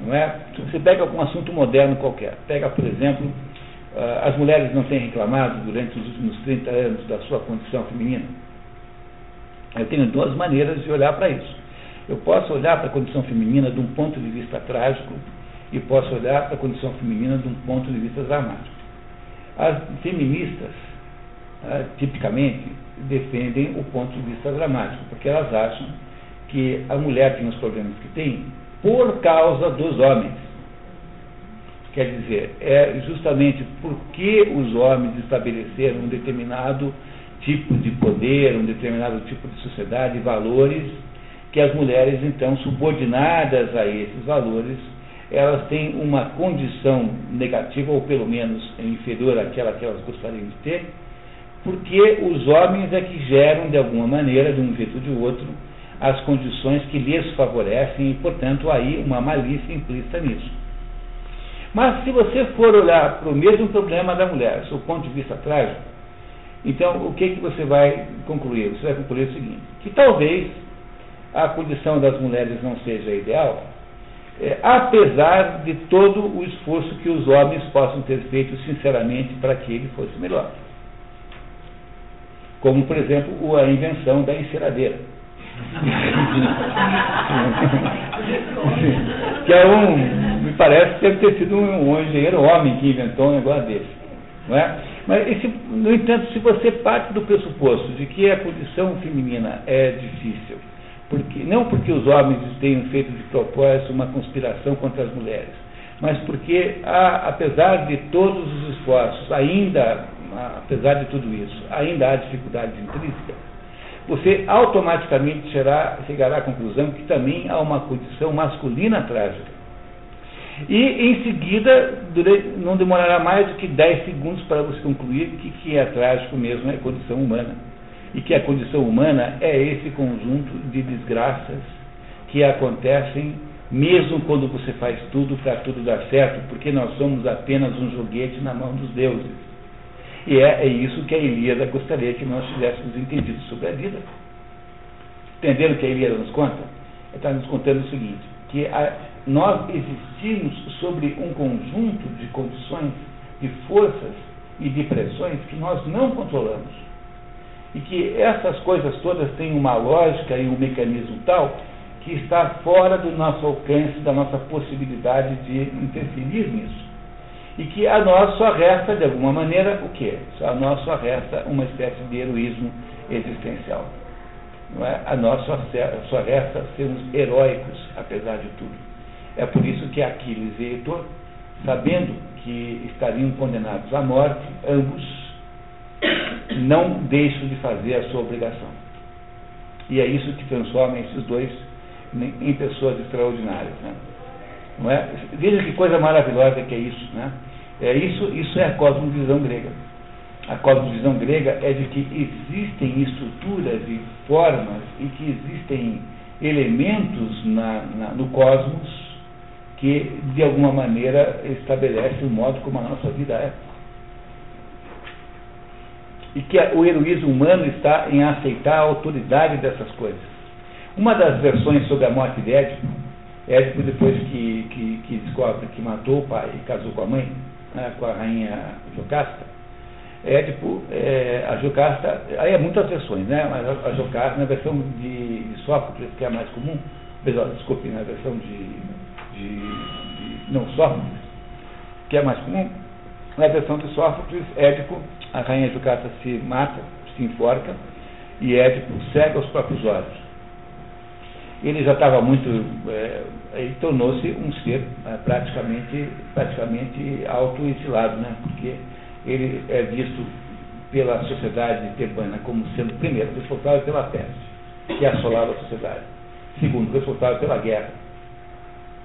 Não é? Você pega algum assunto moderno qualquer. Pega, por exemplo, as mulheres não têm reclamado durante os últimos 30 anos da sua condição feminina. Eu tenho duas maneiras de olhar para isso. Eu posso olhar para a condição feminina de um ponto de vista trágico e posso olhar para a condição feminina de um ponto de vista dramático. As feministas, ah, tipicamente, defendem o ponto de vista dramático, porque elas acham que a mulher tem os problemas que tem por causa dos homens. Quer dizer, é justamente porque os homens estabeleceram um determinado tipo de poder, um determinado tipo de sociedade, valores, que as mulheres, então, subordinadas a esses valores, elas têm uma condição negativa, ou pelo menos inferior àquela que elas gostariam de ter, porque os homens é que geram, de alguma maneira, de um jeito ou de outro, as condições que lhes favorecem e, portanto, aí uma malícia implícita nisso. Mas se você for olhar para o mesmo problema da mulher, do ponto de vista trágico, então o que, que você vai concluir? Você vai concluir o seguinte, que talvez a condição das mulheres não seja ideal, é, apesar de todo o esforço que os homens possam ter feito sinceramente para que ele fosse melhor. Como, por exemplo, a invenção da enceradeira. que é um, parece deve ter sido um, um engenheiro homem que inventou um negócio desse. Não é? Mas, esse, no entanto, se você parte do pressuposto de que a condição feminina é difícil, porque, não porque os homens tenham feito de propósito uma conspiração contra as mulheres, mas porque, há, apesar de todos os esforços, ainda, apesar de tudo isso, ainda há dificuldades intrínsecas, você automaticamente chegará, chegará à conclusão que também há uma condição masculina trágica. E, em seguida, não demorará mais do que 10 segundos para você concluir que, que é trágico mesmo é a condição humana. E que a condição humana é esse conjunto de desgraças que acontecem mesmo quando você faz tudo para tudo dar certo, porque nós somos apenas um joguete na mão dos deuses. E é, é isso que a Ilíada gostaria que nós tivéssemos entendido sobre a vida. Entenderam o que a Ilíada nos conta? Ele está nos contando o seguinte, que a, nós existimos sobre um conjunto de condições, de forças e de pressões que nós não controlamos. E que essas coisas todas têm uma lógica e um mecanismo tal que está fora do nosso alcance, da nossa possibilidade de interferir nisso. E que a nós só resta, de alguma maneira, o quê? A nós só resta uma espécie de heroísmo existencial. É? A nós só, só resta sermos heróicos, apesar de tudo. É por isso que Aquiles e Heitor, sabendo que estariam condenados à morte, ambos não deixam de fazer a sua obrigação. E é isso que transforma esses dois em pessoas extraordinárias. Né? Não é? Veja que coisa maravilhosa que é isso. Né? É isso, isso é a cosmovisão grega. A cosmovisão grega é de que existem estruturas e formas e que existem elementos na, na, no cosmos que, de alguma maneira, estabelecem o modo como a nossa vida é. E que o heroísmo humano está em aceitar a autoridade dessas coisas. Uma das versões sobre a morte de Édipo Édipo, depois que, que, que, descobre que matou o pai e casou com a mãe, né, com a rainha Jocasta, Édipo, é, a Jocasta, aí é muitas versões, né, mas a, a Jocasta, na versão de, de Sófocles, que é a mais comum, desculpe, na versão de, de, de, não, Sófocles, que é mais comum, na versão de Sófocles, Édipo, a rainha Jocasta se mata, se enforca, e Édipo cega os próprios olhos ele já estava muito. É, ele tornou-se um ser é, praticamente, praticamente autoexilado, né? porque ele é visto pela sociedade tebana como sendo, primeiro, responsável pela peste, que assolava a sociedade. Segundo, responsável pela guerra.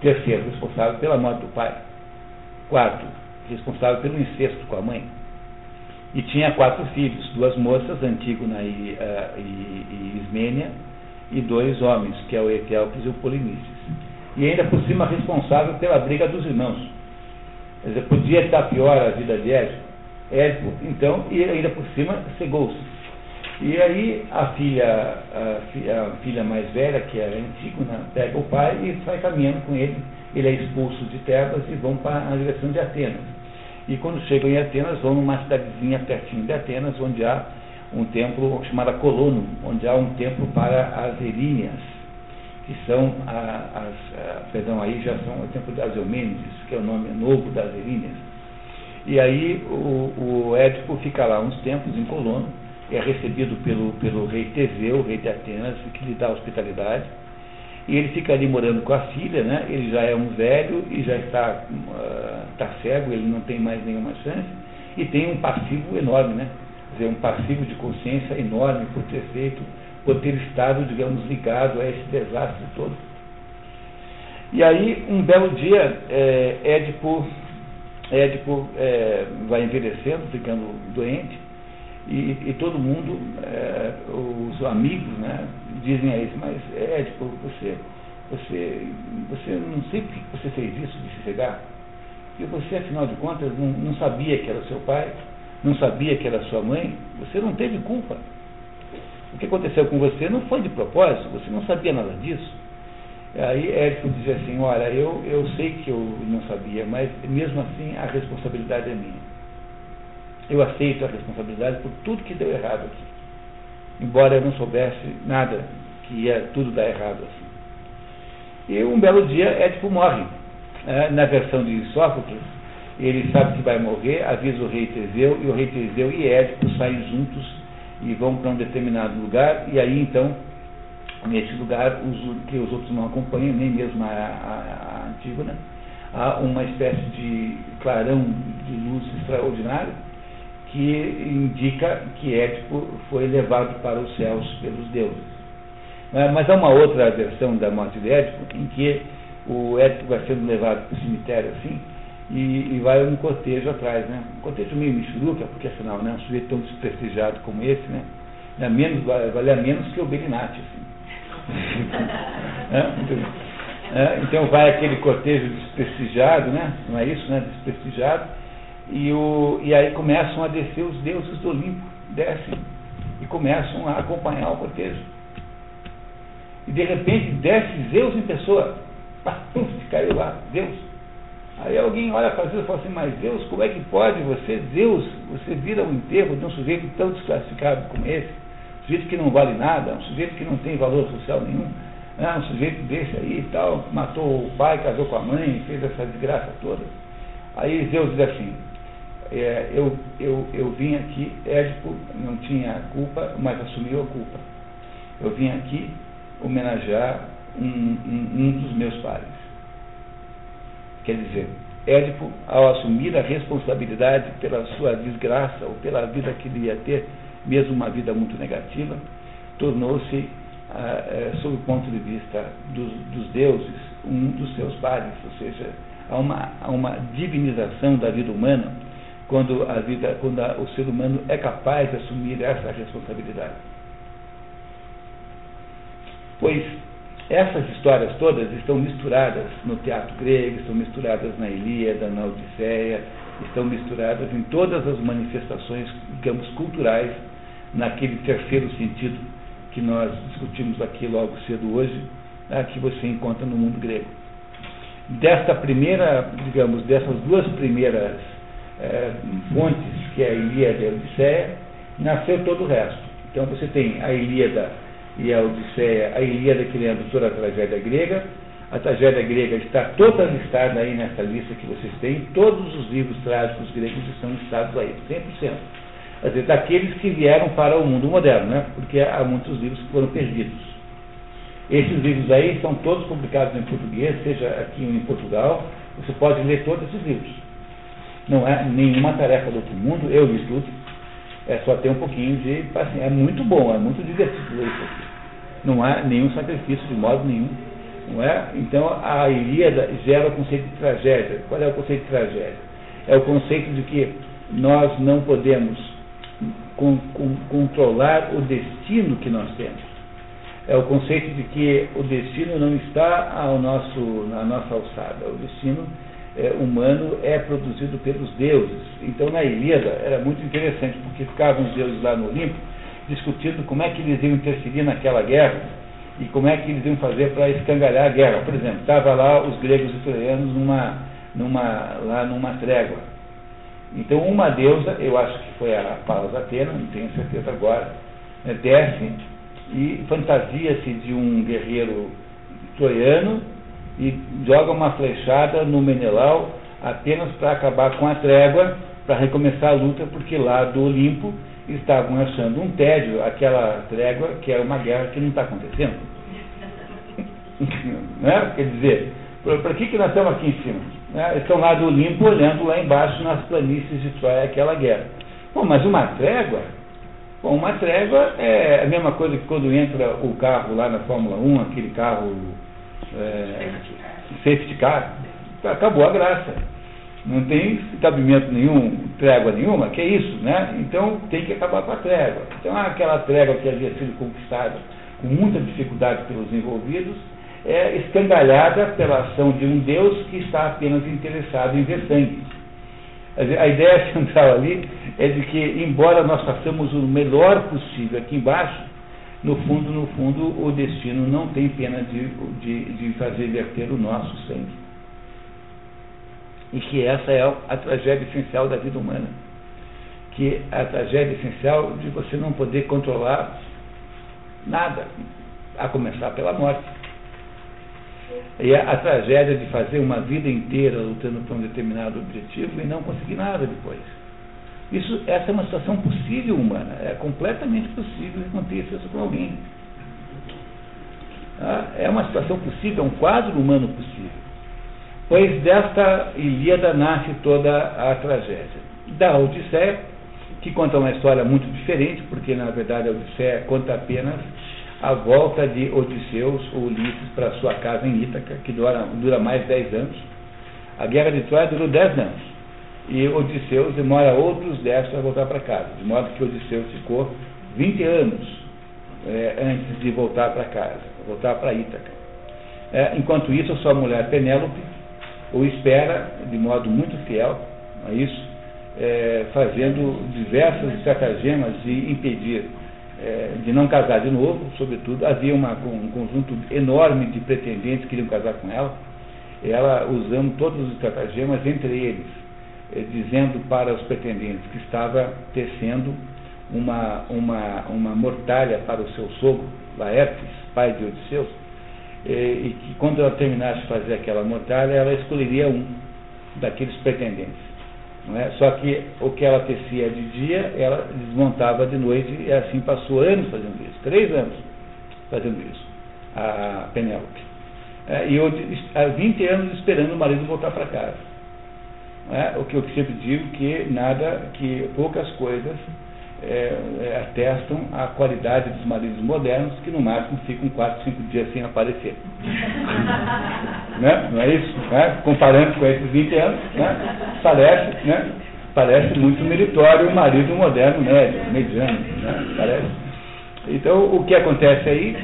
Terceiro, responsável pela morte do pai. Quarto, responsável pelo incesto com a mãe. E tinha quatro filhos, duas moças, Antígona e, uh, e, e Ismênia, e dois homens, que é o Etealpes e o Polinices. E ainda por cima responsável pela briga dos irmãos. Quer dizer, podia estar pior a vida de Édipo. Édipo, então, e ainda por cima cegou-se. E aí a filha, a, a filha mais velha, que é Antígona, pega o pai e sai caminhando com ele ele é expulso de Tebas e vão para a direção de Atenas. E quando chegam em Atenas, vão numa cidadezinha pertinho de Atenas, onde há um templo chamado Colono, onde há um templo para as Eríneas, que são as, perdão, aí já são o templo das Eumênides, que é o nome novo das Eríneas. E aí o, o Édipo fica lá uns tempos em Colono, é recebido pelo, pelo rei Teseu, rei de Atenas, que lhe dá hospitalidade. E ele fica ali morando com a filha, né? ele já é um velho e já está, uh, cego, ele não tem mais nenhuma chance, e tem um passivo enorme, né? Quer dizer, um passivo de consciência enorme por ter feito, por ter estado, digamos, ligado a esse desastre todo. E aí, um belo dia, é, Édipo, Édipo é, vai envelhecendo, ficando doente, e, e todo mundo, é, os amigos, né, dizem a ele, mas Édipo, você, você, você não sei por que você fez isso de se cegar. E você, afinal de contas, não, não sabia que era seu pai, não sabia que era sua mãe, você não teve culpa. O que aconteceu com você não foi de propósito, você não sabia nada disso. Aí Édipo dizia assim, olha, eu, eu sei que eu não sabia, mas mesmo assim a responsabilidade é minha. Eu aceito a responsabilidade por tudo que deu errado aqui. Embora eu não soubesse nada que ia tudo dar errado assim. E um belo dia Édipo morre. É, na versão de Sófocles, ele sabe que vai morrer, avisa o rei Teseu, e o rei Teseu e Édipo saem juntos e vão para um determinado lugar, e aí então, nesse lugar, os, que os outros não acompanham, nem mesmo a, a, a Antígona, há uma espécie de clarão de luz extraordinário, que indica que Édipo foi levado para os céus pelos deuses. Mas há uma outra versão da morte de Édipo, em que o Édipo vai sendo levado para o cemitério assim, e, e vai um cortejo atrás, né? Um cortejo meio michuruca, porque afinal, né, um sujeito tão desprestigiado como esse, né? É menos, vale a menos que o Belinati, assim. É, é, então vai aquele cortejo desprestigiado, né? Não é isso, né? Desprestigiado e, o, e aí começam a descer os deuses do Olimpo, descem e começam a acompanhar o cortejo. E de repente desce Zeus em pessoa. Pum, caiu lá, Deus. Aí alguém olha para Zeus e fala assim, mas Deus, como é que pode você, Deus, você vira o enterro de um sujeito tão desclassificado como esse? Sujeito que não vale nada, um sujeito que não tem valor social nenhum, né? um sujeito desse aí e tal, matou o pai, casou com a mãe, fez essa desgraça toda. Aí Zeus diz assim, é, eu, eu, eu vim aqui, Édipo não tinha culpa, mas assumiu a culpa. Eu vim aqui homenagear um, um, um dos meus pais. Quer dizer, Édipo, ao assumir a responsabilidade pela sua desgraça ou pela vida que ele ia ter, mesmo uma vida muito negativa, tornou-se, ah, eh, sob o ponto de vista dos, dos, deuses, um dos seus pares, ou seja, há uma, há uma divinização da vida humana quando, a vida, quando a, o ser humano é capaz de assumir essa responsabilidade. Pois essas histórias todas estão misturadas no teatro grego, estão misturadas na Ilíada, na Odisseia, estão misturadas em todas as manifestações, digamos, culturais, naquele terceiro sentido que nós discutimos aqui logo cedo hoje, né, que você encontra no mundo grego. Desta primeira, digamos, dessas duas primeiras é, fontes, que é a Ilíada e a Odisseia, nasceu todo o resto. Então você tem a Ilíada e a Odisseia, a Ilíada que lembra toda a tragédia grega, a tragédia grega está toda listada aí nessa lista que vocês têm, todos os livros trágicos gregos estão listados aí, 100%. Quer dizer, daqueles que vieram para o mundo moderno, né? porque há muitos livros que foram perdidos. Esses livros aí são todos publicados em português, seja aqui em Portugal, você pode ler todos esses livros. Não é nenhuma tarefa do outro mundo, eu li tudo. É só ter um pouquinho de paciência. É muito bom, é muito divertido ler isso aqui. Não há nenhum sacrifício de modo nenhum. Não é? Então a Ilíada gera o conceito de tragédia. Qual é o conceito de tragédia? É o conceito de que nós não podemos con con controlar o destino que nós temos. É o conceito de que o destino não está ao nosso, na nossa alçada. O destino é, humano é produzido pelos deuses. Então, na Ilíada, era muito interessante, porque ficavam os deuses lá no Olimpo discutindo como é que eles iam interferir naquela guerra, e como é que eles iam fazer para escangalhar a guerra. Por exemplo, estava lá os gregos e troianos numa, numa, lá numa trégua. Então uma deusa, eu acho que foi a Palas Atena, não tenho certeza agora, né, desce e fantasia-se de um guerreiro troiano e joga uma flechada no Menelau apenas para acabar com a trégua, para recomeçar a luta, porque lá do Olimpo estavam achando um tédio aquela trégua que é uma guerra que não está acontecendo. né? Quer dizer, para que, que nós estamos aqui em cima? Né? Estão lá do Olimpo olhando lá embaixo nas planícies de Troia aquela guerra. Bom, mas uma trégua, bom, uma trégua é a mesma coisa que quando entra o carro lá na Fórmula 1, aquele carro é, safety car, acabou a graça. Não tem cabimento nenhum, trégua nenhuma, que é isso, né? Então tem que acabar com a trégua. Então aquela trégua que havia sido conquistada com muita dificuldade pelos envolvidos, é escangalhada pela ação de um Deus que está apenas interessado em ver sangue. A ideia central ali é de que, embora nós façamos o melhor possível aqui embaixo, no fundo, no fundo, o destino não tem pena de, de, de fazer verter o nosso sangue. E que essa é a tragédia essencial da vida humana. Que a tragédia essencial de você não poder controlar nada, a começar pela morte. E a, a tragédia de fazer uma vida inteira lutando por um determinado objetivo e não conseguir nada depois. Isso, essa é uma situação possível humana, é completamente possível que aconteça isso com alguém. Ah, é uma situação possível, é um quadro humano possível. Pois desta Ilíada nasce toda a tragédia. Da Odisseia, que conta uma história muito diferente, porque na verdade a Odisseia conta apenas a volta de Odisseus ou Ulisses para sua casa em Ítaca, que dura, dura mais 10 anos. A guerra de Troia durou 10 anos e Odisseus demora outros 10 para voltar para casa, de modo que Odisseus ficou 20 anos é, antes de voltar para casa, voltar para Ítaca. É, enquanto isso, a sua mulher Penélope o espera de modo muito fiel a isso, é, fazendo diversas estratagemas de impedir, é, de não casar de novo, sobretudo. Havia uma, um conjunto enorme de pretendentes que queriam casar com ela, ela usando todos os estratagemas, entre eles eh, dizendo para os pretendentes que estava tecendo uma, uma, uma mortalha para o seu sogro, Laertes, pai de Odisseus, eh, e que quando ela terminasse de fazer aquela mortalha, ela escolheria um daqueles pretendentes. É? Só que o que ela tecia de dia, ela desmontava de noite, e assim passou anos fazendo isso, três anos fazendo isso, a Penélope. É, e eu, há 20 anos esperando o marido voltar para casa. É, o que eu sempre digo que nada, que poucas coisas é, é, atestam a qualidade dos maridos modernos, que no máximo ficam 4, 5 dias sem aparecer. né? Não é isso? Né? Comparando com esses 20 anos, né? parece, né? parece muito meritório o marido moderno médio, mediano. Né? Parece. Então, o que acontece aí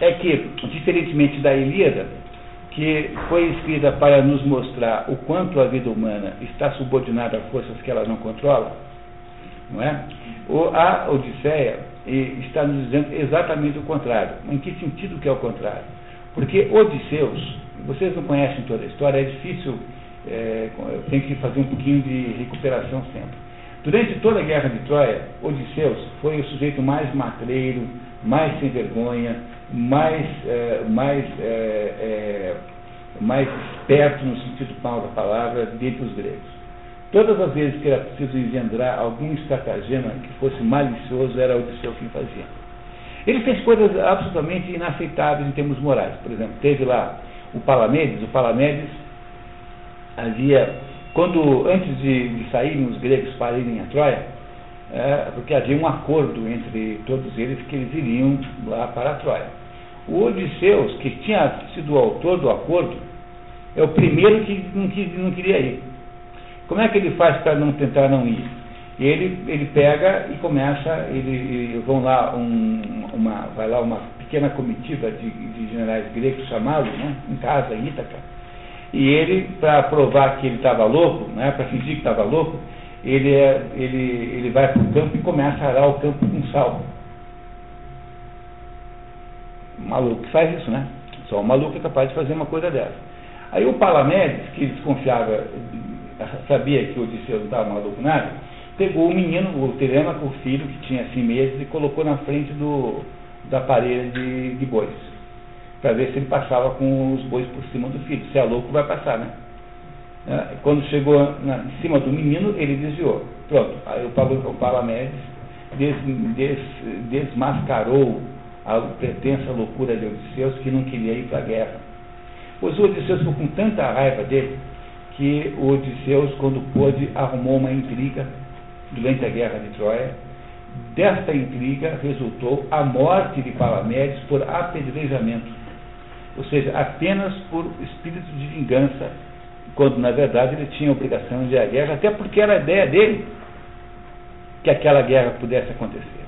é que, diferentemente da Ilíada, que foi escrita para nos mostrar o quanto a vida humana está subordinada a forças que ela não controla, não é? O, a Odisseia está nos dizendo exatamente o contrário. Em que sentido que é o contrário? Porque Odisseus, vocês não conhecem toda a história, é difícil, é, tem que fazer um pouquinho de recuperação sempre. Durante toda a guerra de Troia, Odisseus foi o sujeito mais matreiro, mais sem vergonha, mais, é, mais, é, é, mais esperto no sentido mal da palavra dentre os gregos. Todas as vezes que era preciso engendrar algum estratagema que fosse malicioso, era Odisseu quem fazia. Ele fez coisas absolutamente inaceitáveis em termos morais. Por exemplo, teve lá o Palamedes, o Palamedes havia, quando, antes de, de saírem os gregos para irem a Troia, é, porque havia um acordo entre todos eles que eles iriam lá para a Troia. O Odisseus, que tinha sido o autor do acordo, é o primeiro que não, que não queria ir. Como é que ele faz para não tentar não ir? Ele, ele pega e começa, ele, ele vão lá um, uma, vai lá uma pequena comitiva de, de generais gregos chamados, né, em casa, em Ítaca, e ele, para provar que ele estava louco, né, para fingir que estava louco, ele, é, ele, ele vai para o campo e começa a arar o campo com sal. maluco que faz isso, né? Só um maluco é capaz de fazer uma coisa dessa. Aí o Palamedes, que desconfiava, sabia que o Odisseu não estava maluco nada, pegou o menino, o Telêmaco, o filho, que tinha assim meses, e colocou na frente do, da parede de, de bois, para ver se ele passava com os bois por cima do filho. Se é louco, vai passar, né? É, quando chegou na, em cima do menino, ele desviou. Pronto, aí o, o Palamedes des, des, desmascarou a pretensa loucura de Odisseus, que não queria ir para a guerra. Pois o Odisseus ficou com tanta raiva dele, que o Odisseus, quando pôde, arrumou uma intriga durante a guerra de Troia. Desta intriga resultou a morte de Palamedes por apedrejamento, ou seja, apenas por espírito de vingança, quando na verdade ele tinha a obrigação de ir à guerra, até porque era a ideia dele que aquela guerra pudesse acontecer.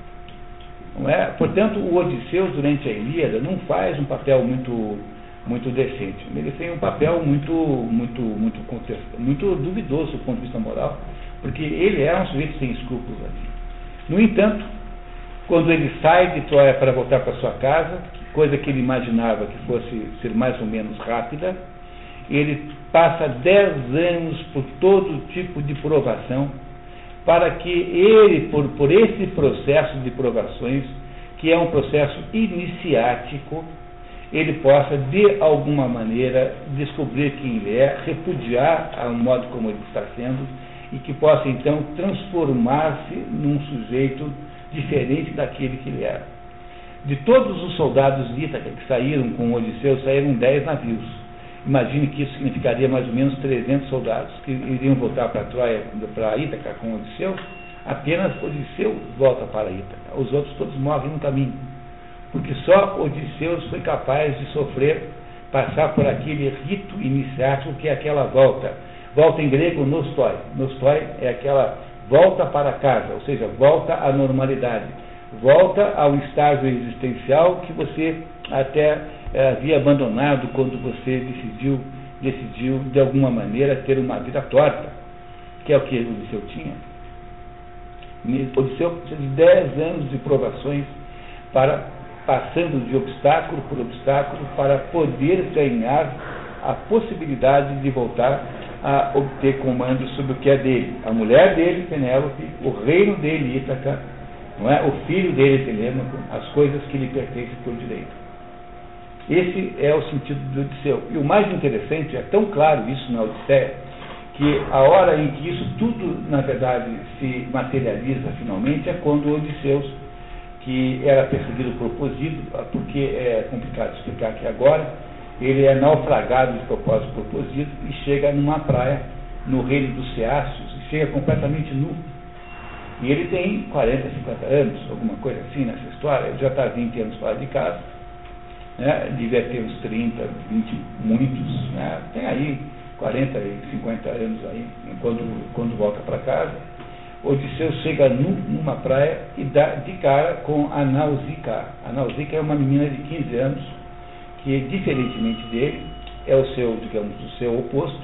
Não é? Portanto, o Odisseus, durante a Ilíada, não faz um papel muito, muito decente. Ele tem um papel muito, muito, muito, muito duvidoso do ponto de vista moral, porque ele é um sujeito sem escrúpulos. Ali. No entanto, quando ele sai de Troia para voltar para sua casa, coisa que ele imaginava que fosse ser mais ou menos rápida, ele passa dez anos por todo tipo de provação para que ele, por, por esse processo de provações, que é um processo iniciático, ele possa, de alguma maneira, descobrir quem ele é, repudiar o modo como ele está sendo, e que possa, então, transformar-se num sujeito diferente daquele que ele era. De todos os soldados de Ítaca que saíram com Odisseu, saíram dez navios. Imagine que isso significaria mais ou menos 300 soldados que iriam voltar para Troia, para Ítaca com Odisseu. Apenas Odisseu volta para Ítaca. Os outros todos morrem no caminho. Porque só Odisseu foi capaz de sofrer, passar por aquele rito iniciático que é aquela volta. Volta em grego, nostoi. Nostoi é aquela volta para casa, ou seja, volta à normalidade. Volta ao estágio existencial que você até é, havia abandonado quando você decidiu, decidiu, de alguma maneira, ter uma vida torta, que é o que Odisseu tinha. Odisseu precisa de 10 anos de provações para, passando de obstáculo por obstáculo, para poder ganhar a possibilidade de voltar a obter comando sobre o que é dele. A mulher dele, Penélope, o reino dele, Ítaca, não é? o filho dele, Telêmaco, as coisas que lhe pertencem por direito. Esse é o sentido do Odisseu. E o mais interessante, é tão claro isso na Odisseia, que a hora em que isso tudo, na verdade, se materializa finalmente é quando Odisseus, que era perseguido por porque é complicado explicar aqui agora, ele é naufragado de propósito por e chega numa praia no reino dos Ceáceos, e chega completamente nu. E ele tem 40, 50 anos, alguma coisa assim nessa história, ele já está 20 anos fora de casa, né, devia ter uns 30, 20, muitos, né, tem aí 40 e 50 anos aí, quando, quando volta para casa. Odisseu chega nu, numa praia e dá de cara com a Nausicaa. A Nausicaa é uma menina de 15 anos que, diferentemente dele, é o seu, digamos, o seu oposto.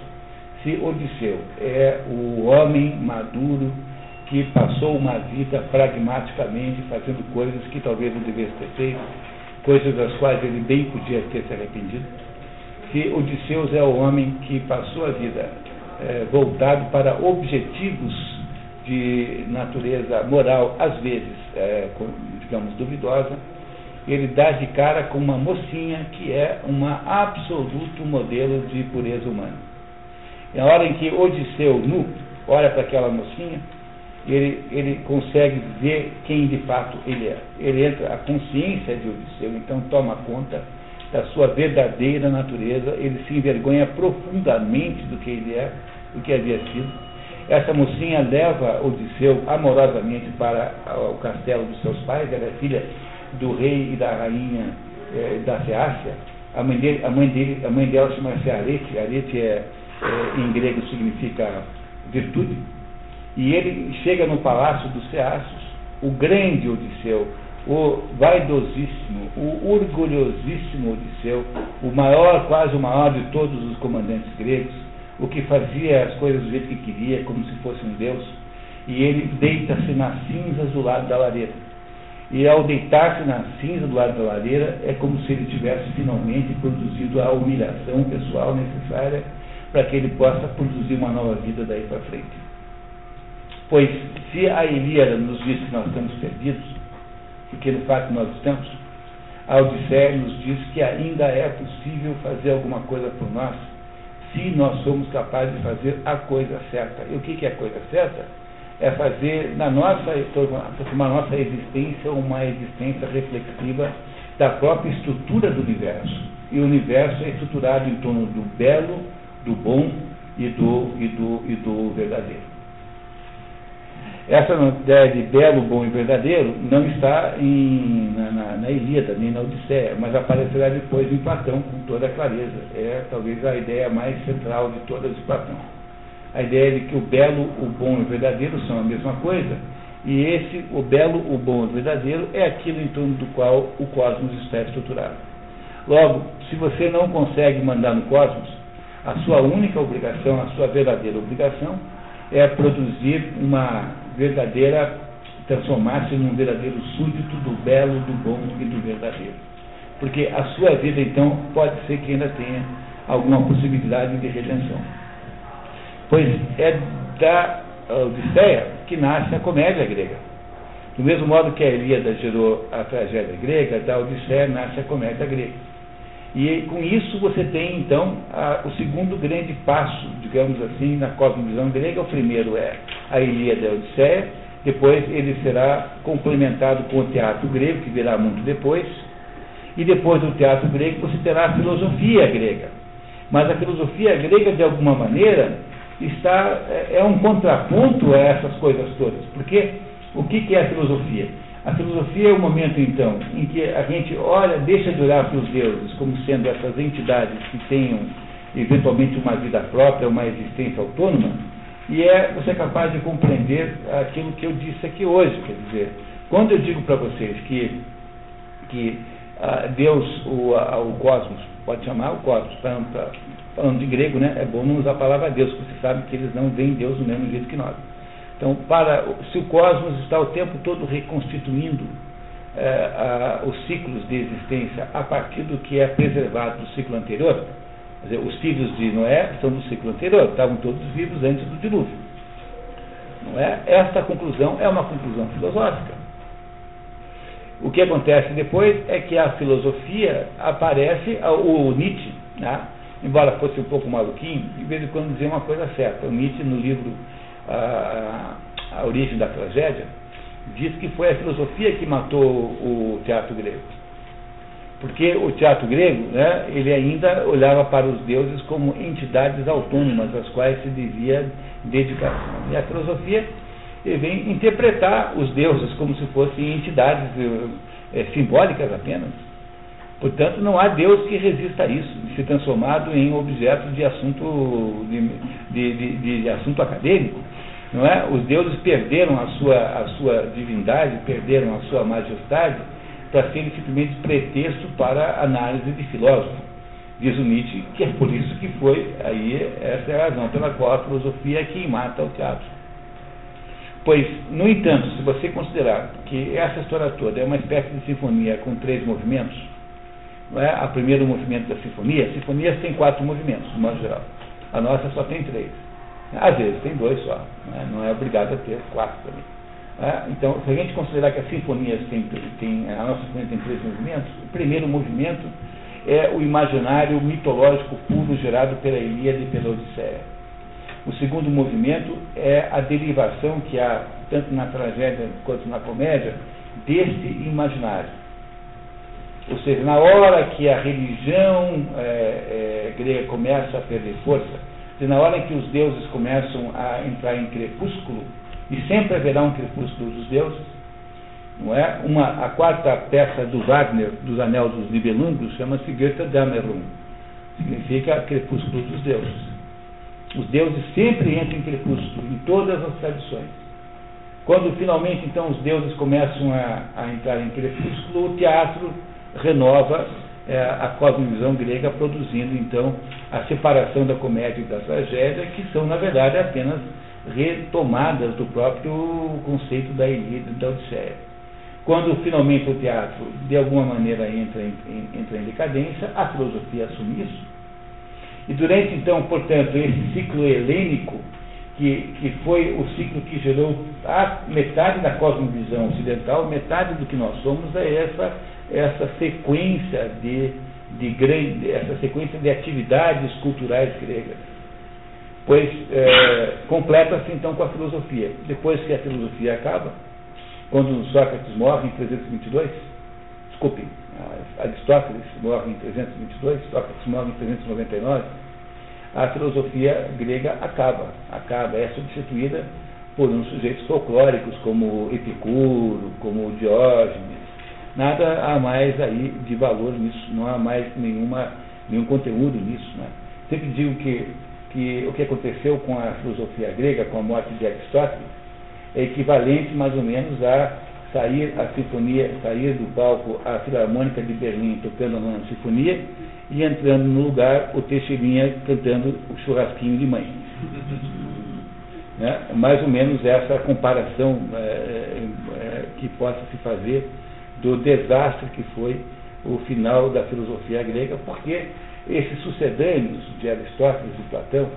Se Odisseu é o homem maduro que passou uma vida pragmaticamente fazendo coisas que talvez não devesse ter feito, coisas das quais ele bem podia ter se arrependido, que Odisseus é o homem que passou a vida é, voltado para objetivos de natureza moral, às vezes, é, digamos, duvidosa, ele dá de cara com uma mocinha que é um absoluto modelo de pureza humana. E a hora em que Odisseu, nu, olha para aquela mocinha, ele, ele consegue ver quem de fato ele é. Ele entra, a consciência de Odisseu, então toma conta da sua verdadeira natureza, ele se envergonha profundamente do que ele é, do que havia sido. Essa mocinha leva Odisseu amorosamente para o castelo dos seus pais, ela é filha do rei e da rainha eh, da Feácia. A mãe, dele, a, mãe dele, a mãe dela chama-se Arete, Arete é, é, em grego significa virtude. E ele chega no palácio dos Ceaços, o grande Odisseu, o vaidosíssimo, o orgulhosíssimo Odisseu, o maior, quase o maior de todos os comandantes gregos, o que fazia as coisas do jeito que queria, como se fosse um deus, e ele deita-se nas cinzas do lado da lareira. E ao deitar-se na cinza do lado da lareira, é como se ele tivesse finalmente produzido a humilhação pessoal necessária para que ele possa produzir uma nova vida daí para frente. Pois, se a Ilíada nos diz que nós estamos perdidos, porque no fato nós estamos, a Odisseia nos diz que ainda é possível fazer alguma coisa por nós, se nós somos capazes de fazer a coisa certa. E o que é a coisa certa? É fazer na nossa, transformar a nossa existência uma existência reflexiva da própria estrutura do universo. E o universo é estruturado em torno do belo, do bom e do, e do, e do verdadeiro. Essa ideia de belo, bom e verdadeiro não está em, na, na, na, Ilíada, nem na Odisseia, mas aparecerá depois em Platão com toda a clareza. É talvez a ideia mais central de todas de Platão. A ideia de que o belo, o bom e o verdadeiro são a mesma coisa, e esse, o belo, o bom e o verdadeiro, é aquilo em torno do qual o cosmos está estruturado. Logo, se você não consegue mandar no cosmos, a sua única obrigação, a sua verdadeira obrigação, é produzir uma verdadeira, transformar-se num verdadeiro súdito do belo, do bom e do verdadeiro. Porque a sua vida, então, pode ser que ainda tenha alguma possibilidade de redenção. Pois é da Odisseia que nasce a comédia grega. Do mesmo modo que a Ilíada gerou a tragédia grega, da Odisseia nasce a comédia grega. E com isso você tem, então, a, o segundo grande passo, digamos assim, na cosmovisão grega. O primeiro é a Ilíada e a Odisseia, depois ele será complementado com o teatro grego, que virá muito depois, e depois do teatro grego você terá a filosofia grega. Mas a filosofia grega, de alguma maneira, está, é, é um contraponto a essas coisas todas. Porque o que, que é a filosofia? A filosofia é o momento, então, em que a gente olha, deixa de olhar para os deuses como sendo essas entidades que tenham eventualmente uma vida própria, uma existência autônoma, e é você capaz de compreender aquilo que eu disse aqui hoje. Quer dizer, quando eu digo para vocês que, que ah, Deus, o, o cosmos, pode chamar o cosmos, pra, pra, falando de grego, né, é bom não usar a palavra Deus, porque você sabe que eles não veem Deus do mesmo jeito que nós. Então, para, se o cosmos está o tempo todo reconstituindo é, a, os ciclos de existência a partir do que é preservado do ciclo anterior, dizer, os filhos de Noé são do ciclo anterior, estavam todos vivos antes do dilúvio. Não é? Esta conclusão é uma conclusão filosófica. O que acontece depois é que a filosofia aparece, o Nietzsche, né? embora fosse um pouco maluquinho, de vez em quando dizia uma coisa certa. O Nietzsche, no livro a, a origem da tragédia, diz que foi a filosofia que matou o teatro grego. Porque o teatro grego, né, ele ainda olhava para os deuses como entidades autônomas, às quais se devia dedicação. E a filosofia vem interpretar os deuses como se fossem entidades é, simbólicas apenas. Portanto, não há Deus que resista a isso, ser transformado em objeto de assunto, de, de, de, de assunto acadêmico. Não é? Os deuses perderam a sua, a sua divindade, perderam a sua majestade para serem simplesmente pretexto para análise de filósofo. Diz o Nietzsche que é por isso que foi, aí essa é a razão pela qual a filosofia é quem mata o teatro. Pois, no entanto, se você considerar que essa história toda é uma espécie de sinfonia com três movimentos, não é? a primeiro movimento da sinfonia, sinfonias têm quatro movimentos, no modo geral. A nossa só tem três. Às vezes tem dois só, não é, não é obrigado a ter quatro também. É, então, se a gente considerar que as sinfonias têm, têm, a nossa sinfonia tem três movimentos, o primeiro movimento é o imaginário mitológico puro gerado pela Ilíada e pela Odisseia. O segundo movimento é a derivação que há, tanto na tragédia quanto na comédia, deste imaginário. Ou seja, na hora que a religião é, é, grega começa a perder força, e na hora em que os deuses começam a entrar em crepúsculo, e sempre haverá um crepúsculo dos deuses, não é? Uma, a quarta peça do Wagner, dos Anel dos Nibelungos, chama-se Götterdämmerung. Significa crepúsculo dos deuses. Os deuses sempre entram em crepúsculo, em todas as tradições. Quando finalmente então os deuses começam a, a entrar em crepúsculo, o teatro renova é, a cosmovisão grega, produzindo então a separação da comédia e da tragédia, que são, na verdade, apenas retomadas do próprio conceito da Ilíada e da Odisseia. Quando finalmente o teatro, de alguma maneira, entra em, entra em decadência, a filosofia assume isso. E durante, então, portanto, esse ciclo helênico, que, que foi o ciclo que gerou a metade da cosmovisão ocidental, metade do que nós somos é essa, essa sequência de, de grande, essa sequência de atividades culturais gregas. Pois é, completa-se então com a filosofia. Depois que a filosofia acaba, quando Sócrates morre em 322, desculpe, Aristóteles morre em 322, Sócrates morre em 399, a filosofia grega acaba, acaba, é substituída por uns sujeitos folclóricos como Epicuro, como Diógenes. Nada há mais aí de valor nisso, não há mais nenhuma, nenhum conteúdo nisso. Né? Sempre digo que, que o que aconteceu com a filosofia grega, com a morte de Aristóteles, é equivalente mais ou menos a sair a sinfonia, sair do palco a Filarmônica de Berlim tocando a sinfonia e entrando no lugar o Teixeirinha cantando o churrasquinho de mãe. né? Mais ou menos essa comparação é, é, que possa se fazer do desastre que foi o final da filosofia grega, porque esses sucedâneos de Aristóteles e Platão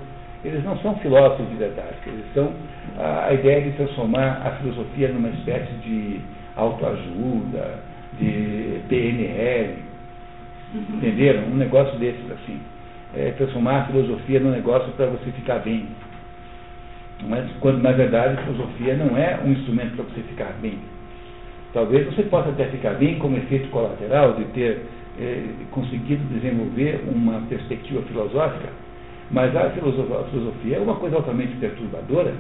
eles não são filósofos de verdade, eles são a, a ideia de transformar a filosofia numa espécie de autoajuda, de PNL, entenderam? Um negócio desses assim. É transformar a filosofia num negócio para você ficar bem. Mas quando na verdade a filosofia não é um instrumento para você ficar bem. Talvez você possa até ficar bem como efeito colateral de ter eh, conseguido desenvolver uma perspectiva filosófica, mas a filosofia, é uma coisa altamente perturbadora,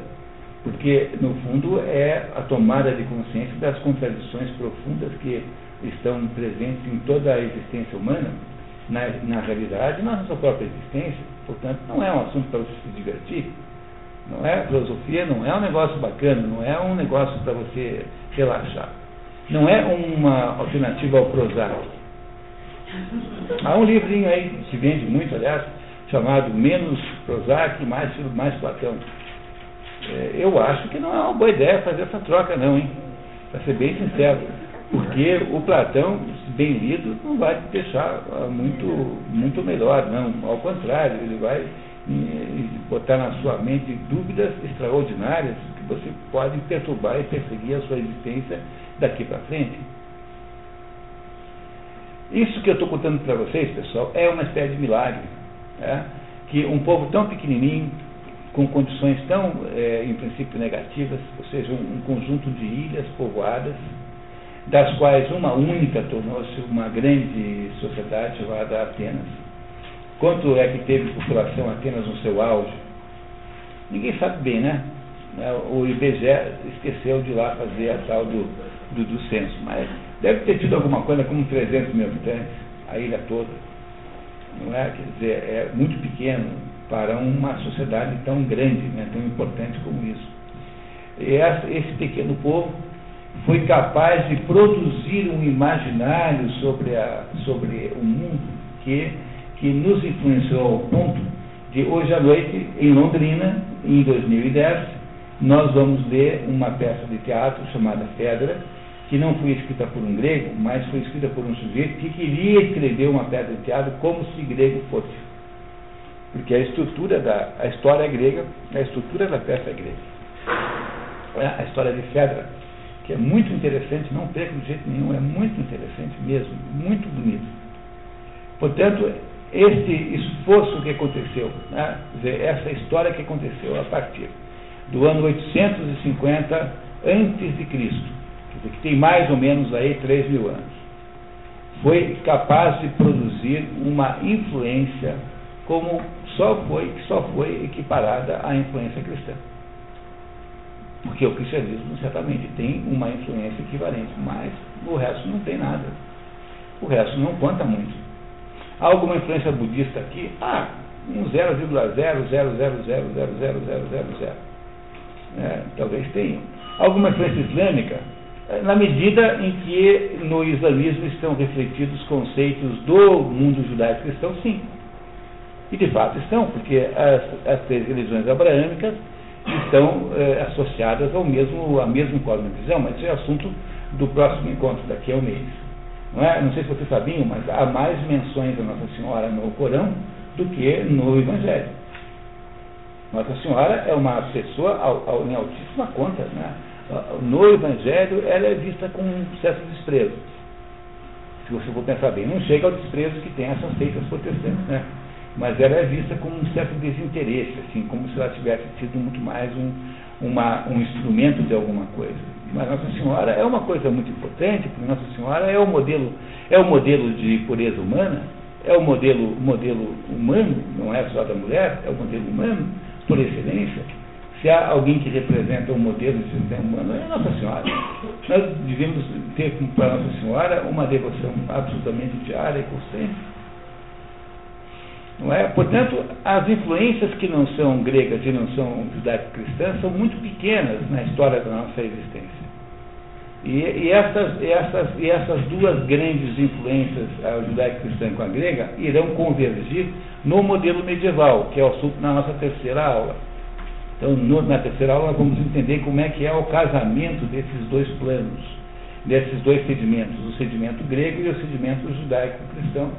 porque, no fundo, é a tomada de consciência das contradições profundas que estão presentes em toda a existência humana, na, na realidade, na nossa própria existência. Portanto, não é um assunto para você se divertir. Não é filosofia, não é um negócio bacana, não é um negócio para você relaxar. Não é uma alternativa ao Prozac. Há um livrinho aí, que vende muito, aliás, chamado Menos Prozac, Mais, mais Platão. É, eu acho que não é uma boa ideia fazer essa troca, não, hein? Para ser bem sincero. Porque o Platão, bem lido, não vai deixar ah, muito, muito melhor, não. Ao contrário, ele vai botar na sua mente dúvidas extraordinárias que você pode perturbar e perseguir a sua existência daqui para frente. Isso que eu estou contando para vocês, pessoal, é uma espécie de milagre né? que um povo tão pequenininho, com condições tão, é, em princípio, negativas, ou seja, um, conjunto de ilhas povoadas, das quais uma única tornou-se uma grande sociedade chamada Atenas. Quanto é que teve população Atenas no seu auge? Ninguém sabe bem, né? O IBGE esqueceu de lá fazer a tal do, do, do censo, mas deve ter tido alguma coisa como 300 mil habitantes, a ilha toda não é? Quer dizer, é muito pequeno para uma sociedade tão grande, né, tão importante como isso. E esse pequeno povo foi capaz de produzir um imaginário sobre, a, sobre o mundo que, que nos influenciou ao ponto de hoje à noite, em Londrina, em 2010, nós vamos ler uma peça de teatro chamada Pedra, que não foi escrita por um grego, mas foi escrita por um sujeito que queria escrever uma peça de teatro como se grego fosse. Porque a estrutura da a história grega, a estrutura da peça é grega. É a história de Fedra, que é muito interessante, não perca de jeito nenhum, é muito interessante mesmo, muito bonito. Portanto, este esforço que aconteceu, né, essa história que aconteceu a partir do ano 850 antes de Cristo, que tem mais ou menos aí 3 mil anos, foi capaz de produzir uma influência como só foi, que só foi equiparada à influência cristã. Porque o cristianismo certamente tem uma influência equivalente, mas o resto não tem nada. O resto não conta muito. Há alguma influência budista aqui? Ah, um 0,000000000. É, talvez tenha. Alguma influência islâmica? Na medida em que no islamismo estão refletidos conceitos do mundo judaico-cristão, sim. E de fato estão, porque as, as três religiões abraâmicas estão eh, associadas ao mesmo, à mesma cosmovisão, mas isso é assunto do próximo encontro, daqui a um mês. Não, é? não sei se vocês sabiam, mas há mais menções da Nossa Senhora no Corão do que no Evangelho. Nossa Senhora é uma pessoa ao, ao, em altíssima conta. Né? No Evangelho, ela é vista com um certo desprezo. Se você for pensar bem, não chega ao desprezo que tem essas seitas protestantes, né? mas ela é vista com um certo desinteresse, assim, como se ela tivesse sido muito mais um, uma, um instrumento de alguma coisa. Mas Nossa Senhora é uma coisa muito importante, porque Nossa Senhora é o modelo, é o modelo de pureza humana, é o modelo, modelo humano, não é só da mulher, é o modelo humano, por excelência. Se há alguém que representa o um modelo de sistema humano, é Nossa Senhora. Nós devemos ter para Nossa Senhora uma devoção absolutamente diária e constante. Não é? Portanto, as influências que não são gregas e não são judaico-cristãs são muito pequenas na história da nossa existência. E, e, essas, e, essas, e essas duas grandes influências, a judaico-cristã com a grega, irão convergir no modelo medieval, que é o assunto na nossa terceira aula. Então, no, na terceira aula, vamos entender como é que é o casamento desses dois planos, desses dois sedimentos, o sedimento grego e o sedimento judaico-cristão,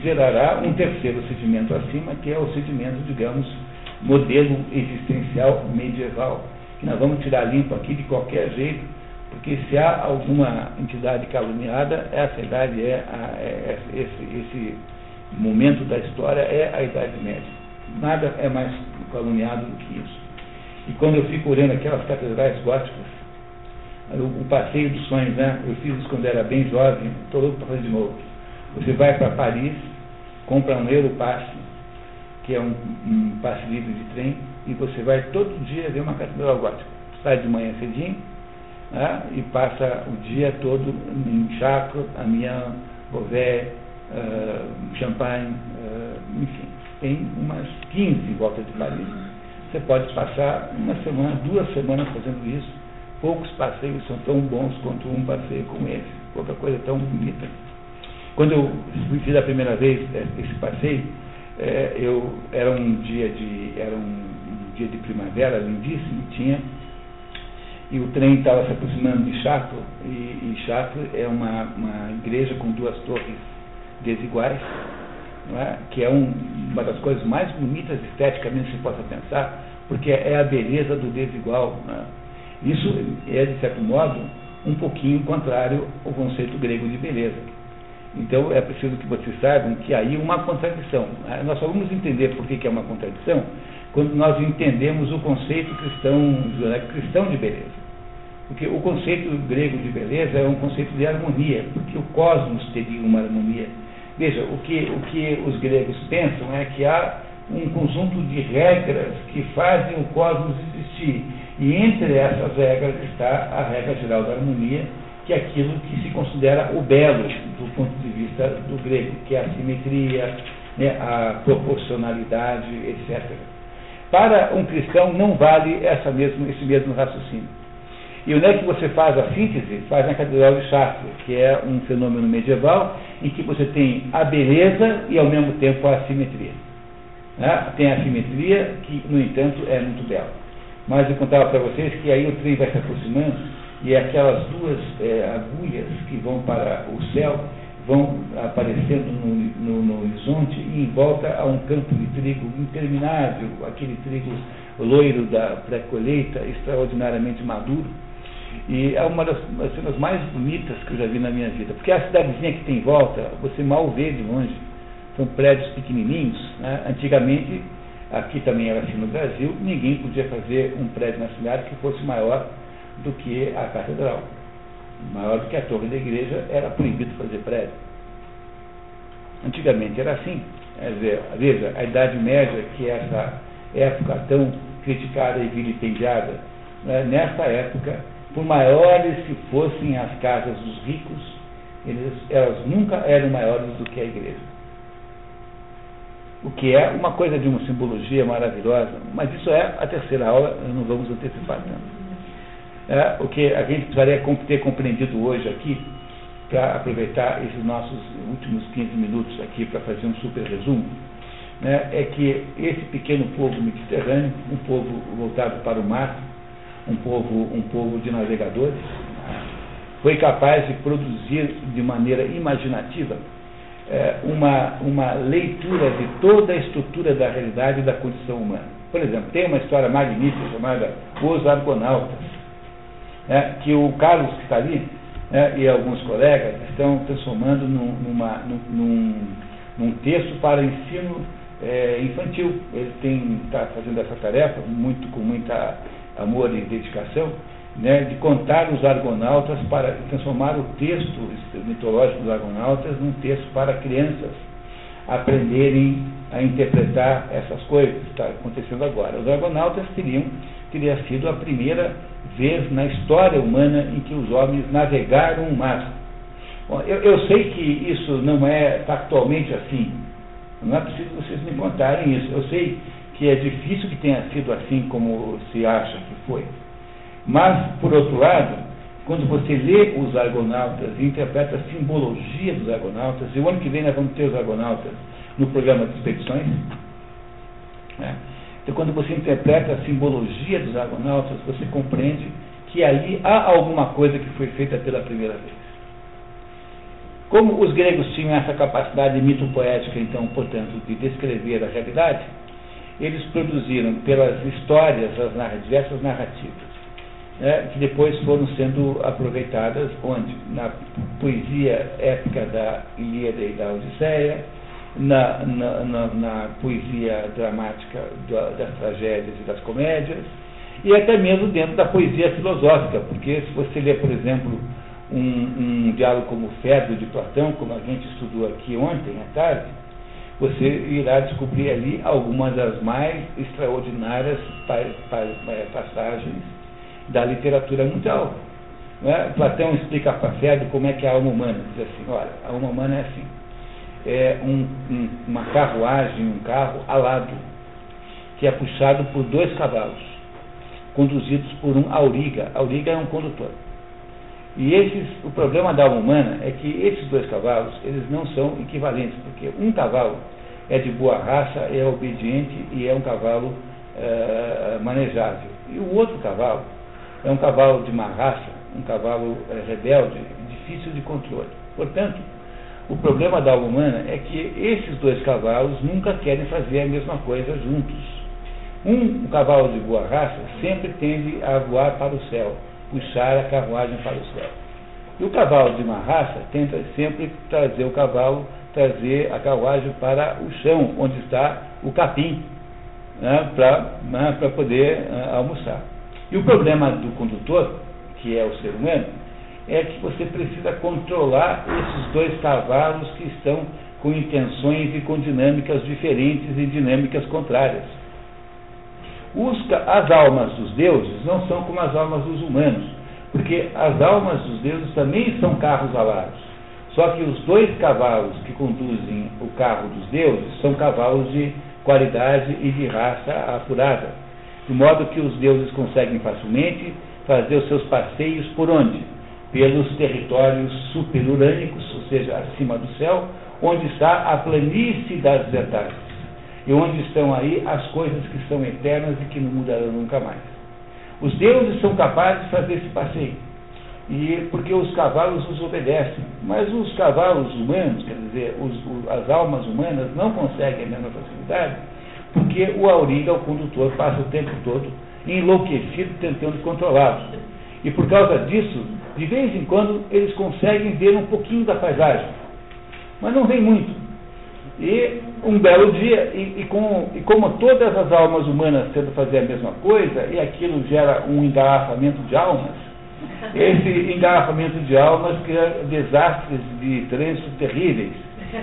gerará um terceiro sedimento acima, que é o sedimento, digamos, modelo existencial medieval, que nós vamos tirar limpo aqui de qualquer jeito, porque se há alguma entidade caluniada, essa idade é, a, é esse, esse momento da história é a Idade Média. Nada é mais caluniado do que isso. E quando eu fico olhando aquelas catedrais góticas, o, o passeio dos sonhos, né? Eu fiz isso quando era bem jovem, estou louco para fazer de novo você vai para Paris, compra um Europasse, que é um, um passe livre de trem, e você vai todo dia ver uma catedral gótica. Sai de manhã cedinho né, e passa o dia todo em Chartres, Amiens, Beauvais, uh, Champagne, uh, enfim. Tem umas 15 em volta de Paris. Você pode passar uma semana, duas semanas fazendo isso. Poucos passeios são tão bons quanto um passeio como esse. Pouca coisa tão bonita. Quando eu fiz a primeira vez é, esse passeio, é, eu, era um dia de era um, um, dia de primavera lindíssimo, tinha e o trem estava se aproximando de Chartres e, e Chartres é uma, uma igreja com duas torres desiguais, é? que é um, uma das coisas mais bonitas esteticamente que se possa pensar, porque é a beleza do desigual. É? Isso é de certo modo um pouquinho contrário ao conceito grego de beleza então é preciso que vocês saibam que aí uma contradição. Né? Nós só vamos entender por que, que é uma contradição quando nós entendemos o conceito cristão, cristão de beleza. Porque o conceito grego de beleza é um conceito de harmonia, porque o cosmos teria uma harmonia. Veja, o que, o que os gregos pensam é que há um conjunto de regras que fazem o cosmos existir. E entre essas regras está a regra geral da harmonia, que é aquilo que se considera o belo do ponto de vista do grego, que é a simetria, né, a proporcionalidade, etc. Para um cristão não vale essa mesmo, esse mesmo raciocínio. E onde é que você faz a síntese? Faz na Catedral de Chartres, que é um fenômeno medieval em que você tem a beleza e ao mesmo tempo a simetria. Né? Tem a simetria que, no entanto, é muito bela. Mas eu contava para vocês que aí o trem vai se aproximando e aquelas duas é, agulhas que vão para o céu vão aparecendo no, no, no, horizonte e em volta a um campo de trigo interminável, aquele trigo loiro da pré-colheita, extraordinariamente maduro. E é uma das, das cenas mais bonitas que eu já vi na minha vida, porque a cidadezinha que tem em volta, você mal vê de longe, são prédios pequenininhos. Né? Antigamente, aqui também era assim no Brasil, ninguém podia fazer um prédio na cidade que fosse maior do que a catedral. Maior do que a torre da igreja, era proibido fazer prédio. Antigamente era assim. veja, a Idade Média, que é essa época tão criticada e vilipendiada, né, nessa época, por maiores que fossem as casas dos ricos, eles, elas nunca eram maiores do que a igreja. O que é uma coisa de uma simbologia maravilhosa, mas isso é a terceira aula, não vamos antecipar tanto é, o que a gente precisaria ter compreendido hoje aqui, para aproveitar esses nossos últimos 15 minutos aqui para fazer um super resumo, né, é que esse pequeno povo mediterrâneo, um povo voltado para o mar, um povo, um povo de navegadores, foi capaz de produzir de maneira imaginativa é, uma, uma leitura de toda a estrutura da realidade e da condição humana. Por exemplo, tem uma história magnífica chamada Os Argonautas, é, que o Carlos que está ali é, e alguns colegas estão transformando num, numa, num, num texto para ensino é, infantil. Ele está fazendo essa tarefa muito, com muita amor e dedicação, né, de contar os argonautas para transformar o texto mitológico dos argonautas num texto para crianças aprenderem a interpretar essas coisas. Está acontecendo agora. Os argonautas teriam teria sido a primeira vez na história humana em que os homens navegaram o mar. Bom, eu, eu sei que isso não é factualmente assim. Não é preciso vocês me contarem isso. Eu sei que é difícil que tenha sido assim como se acha que foi. Mas, por outro lado, quando você lê os argonautas e interpreta a simbologia dos argonautas, e o ano que vem nós vamos ter os argonautas no programa de expedições, né? então quando você interpreta a simbologia dos argonautas, você compreende que ali há alguma coisa que foi feita pela primeira vez. Como os gregos tinham essa capacidade mito-poética, então, portanto, de descrever a realidade, eles produziram pelas histórias as diversas narrativas né, que depois foram sendo aproveitadas onde? Na poesia épica da Ilíada e da Odisseia, na, na, na, na poesia dramática das tragédias e das comédias, e até mesmo dentro da poesia filosófica, porque se você ler, por exemplo, um, um diálogo como Fedro de Platão, como a gente estudou aqui ontem à tarde, você irá descobrir ali algumas das mais extraordinárias passagens da literatura mundial. É? Platão explica para Fedro como é que é a alma humana. Diz assim, olha, a alma humana é assim. É um, um, uma carruagem, um carro alado, que é puxado por dois cavalos, conduzidos por um auriga. Auriga é um condutor. E esses, o problema da alma humana é que esses dois cavalos, eles não são equivalentes, porque um cavalo é de boa raça, é obediente e é um cavalo é, manejável. E o outro cavalo é um cavalo de má raça, um cavalo é, rebelde, difícil de controle. Portanto, o problema da alma humana é que esses dois cavalos nunca querem fazer a mesma coisa juntos. Um, um cavalo de boa raça sempre tende a voar para o céu, puxar a carruagem para o céu. E o cavalo de má raça tenta sempre trazer o cavalo, trazer a carruagem para o chão, onde está o capim, né, para né, poder uh, almoçar. E o problema do condutor, que é o ser humano, é que você precisa controlar esses dois cavalos que estão com intenções e com dinâmicas diferentes e dinâmicas contrárias. Os, as almas dos deuses não são como as almas dos humanos, porque as almas dos deuses também são carros alados. Só que os dois cavalos que conduzem o carro dos deuses são cavalos de qualidade e de raça apurada de modo que os deuses conseguem facilmente fazer os seus passeios por onde? Pelos territórios superurânicos, ou seja, acima do céu, onde está a planície das verdades, e onde estão aí as coisas que são eternas e que não mudarão nunca mais. Os deuses são capazes de fazer esse passeio, e porque os cavalos os obedecem, mas os cavalos humanos, quer dizer, os, os, as almas humanas, não conseguem a mesma facilidade, porque o auriga, o condutor, passa o tempo todo enlouquecido tentando controlá-los. E por causa disso, de vez em quando, eles conseguem ver um pouquinho da paisagem, mas não vem muito. E um belo dia, e, e, com, e como todas as almas humanas tentam fazer a mesma coisa, e aquilo gera um engarrafamento de almas, esse engarrafamento de almas cria desastres de trânsito terríveis.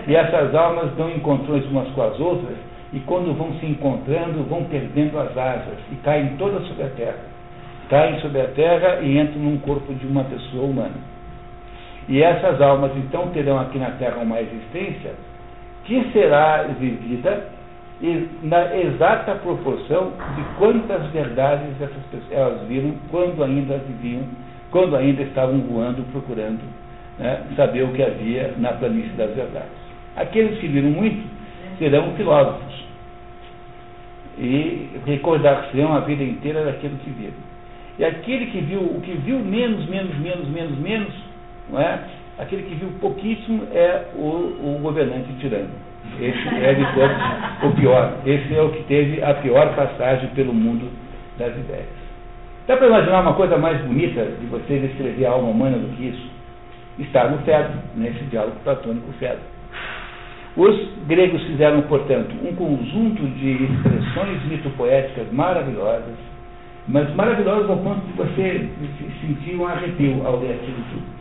E essas almas dão encontrões umas com as outras, e quando vão se encontrando, vão perdendo as asas e caem todas sobre a terra. Caem sobre a terra e entram num corpo de uma pessoa humana. E essas almas então terão aqui na terra uma existência que será vivida na exata proporção de quantas verdades essas pessoas elas viram quando ainda viviam, quando ainda estavam voando procurando né, saber o que havia na planície das verdades. Aqueles que viram muito serão filósofos e recordar-se-ão a vida inteira daquilo que viram. E aquele que viu, o que viu menos, menos, menos, menos, menos, não é? Aquele que viu pouquíssimo é o, o governante tirano. Esse é de o pior. Esse é o que teve a pior passagem pelo mundo das ideias. Dá para imaginar uma coisa mais bonita de você descrever a alma humana do que isso? Está no Fedro, nesse diálogo platônico Fedro. Os gregos fizeram, portanto, um conjunto de expressões mitopoéticas maravilhosas, mas maravilhosas ao ponto de você sentir um arrepio ao ler aquilo tudo.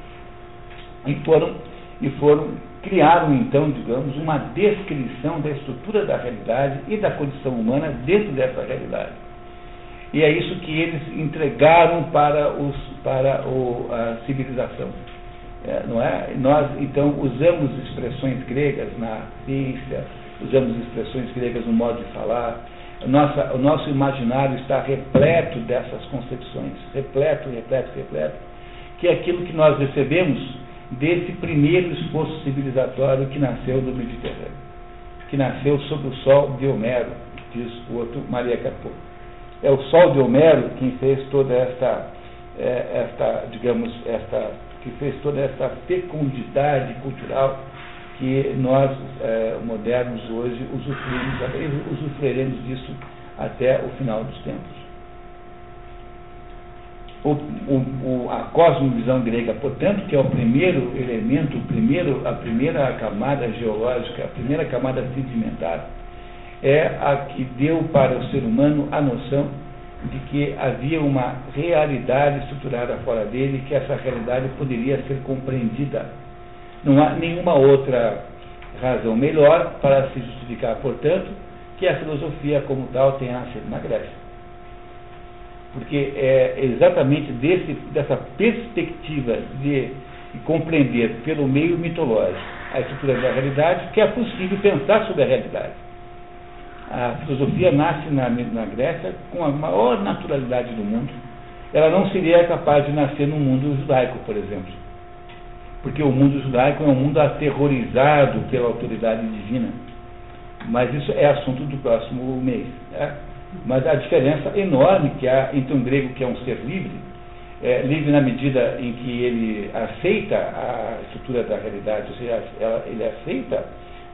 E foram, e foram, criaram então, digamos, uma descrição da estrutura da realidade e da condição humana dentro dessa realidade. E é isso que eles entregaram para, os, para o, a civilização. É, não é? Nós, então, usamos expressões gregas na ciência, usamos expressões gregas no modo de falar. Nossa, o nosso imaginário está repleto dessas concepções, repleto, repleto, repleto, que é aquilo que nós recebemos desse primeiro esforço civilizatório que nasceu do Mediterrâneo, que nasceu sob o sol de Homero, diz o outro Maria Capô. É o sol de Homero quem fez toda esta, é, esta digamos, esta que fez toda essa fecundidade cultural que nós, é, modernos, hoje usufruímos, usufruiremos disso até o final dos tempos. O, o, o, a cosmovisão grega, portanto, que é o primeiro elemento, o primeiro, a primeira camada geológica, a primeira camada sedimentar, é a que deu para o ser humano a noção de que havia uma realidade estruturada fora dele, que essa realidade poderia ser compreendida. Não há nenhuma outra razão melhor para se justificar, portanto, que a filosofia como tal tenha nascido na Grécia. Porque é exatamente desse, dessa perspectiva de, de compreender pelo meio mitológico a estrutura da realidade que é possível pensar sobre a realidade a filosofia nasce na, na Grécia com a maior naturalidade do mundo. Ela não seria capaz de nascer no mundo judaico, por exemplo. Porque o mundo judaico é um mundo aterrorizado pela autoridade divina. Mas isso é assunto do próximo mês. Né? Mas a diferença enorme que há entre um grego que é um ser livre, é, livre na medida em que ele aceita a estrutura da realidade, ou seja, ele aceita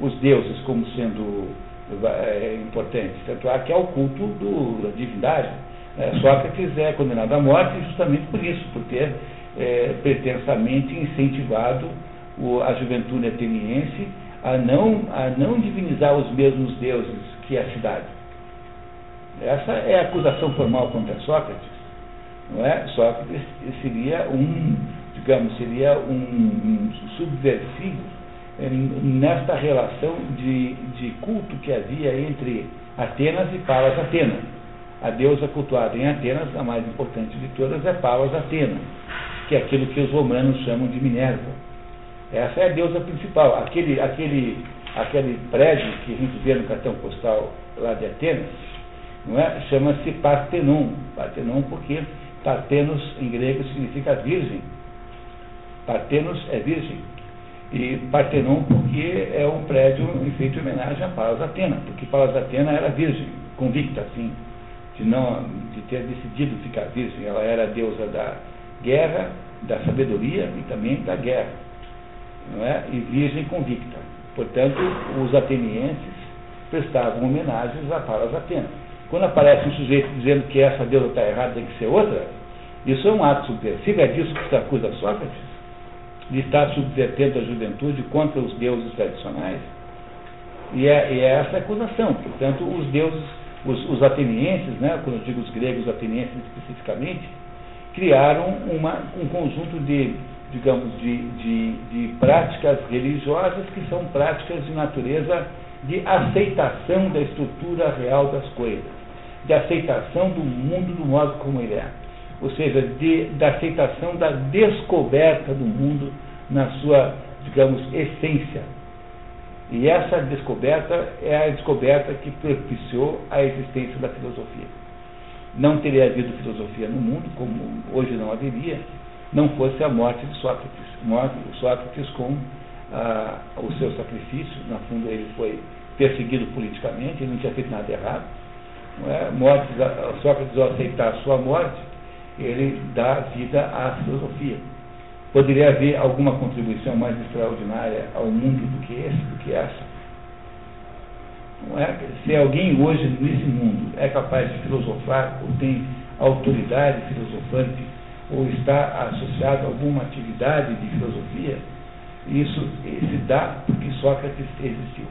os deuses como sendo é importante. Tanto é que é o culto do, da divindade. É, Sócrates é condenado à morte justamente por isso, por ter é, pretensamente incentivado o, a juventude ateniense a não, a não divinizar os mesmos deuses que a cidade. Essa é a acusação formal contra Sócrates. Não é? Sócrates seria um, digamos, seria um, subversivo nesta relação de, de culto que havia entre Atenas e Palas Atena. A deusa cultuada em Atenas, a mais importante de todas, é Palas Atena, que é aquilo que os romanos chamam de Minerva. Essa é a deusa principal. Aquele, aquele, aquele prédio que a gente vê no cartão postal lá de Atenas, não é? chama-se Partenon. Partenon porque Partenos em grego significa virgem. Partenos é virgem. E Partenon porque é um prédio feito em homenagem a Palas Atena, porque Palas Atena era virgem, convicta, assim, de, não, de ter decidido ficar virgem. Ela era a deusa da guerra, da sabedoria e também da guerra. Não é? E virgem convicta. Portanto, os atenienses prestavam homenagens a Palas Atena. Quando aparece um sujeito dizendo que essa deusa está errada, tem que ser outra, isso é um ato subversivo, é disso que se acusa Sócrates de estar subvertendo a juventude contra os deuses tradicionais. E é, e é essa acusação. Portanto, os deuses, os, os, atenienses, né, quando eu digo os gregos, os atenienses especificamente, criaram uma, um conjunto de, digamos, de, de, de práticas religiosas que são práticas de natureza de aceitação da estrutura real das coisas, de aceitação do mundo do modo como ele é ou seja, de, da aceitação da descoberta do mundo na sua, digamos, essência. E essa descoberta é a descoberta que propiciou a existência da filosofia. Não teria havido filosofia no mundo, como hoje não haveria, não fosse a morte de Sócrates. Morte, Sócrates com ah, o seu sacrifício, no fundo ele foi perseguido politicamente, ele não tinha feito nada errado. É? Morte, Sócrates, ao aceitar a sua morte, ele dá vida à filosofia. Poderia haver alguma contribuição mais extraordinária ao mundo do que esse, do que essa? É? Se alguém hoje nesse mundo é capaz de filosofar ou tem autoridade filosofante ou está associado a alguma atividade de filosofia, isso se dá porque Sócrates existiu.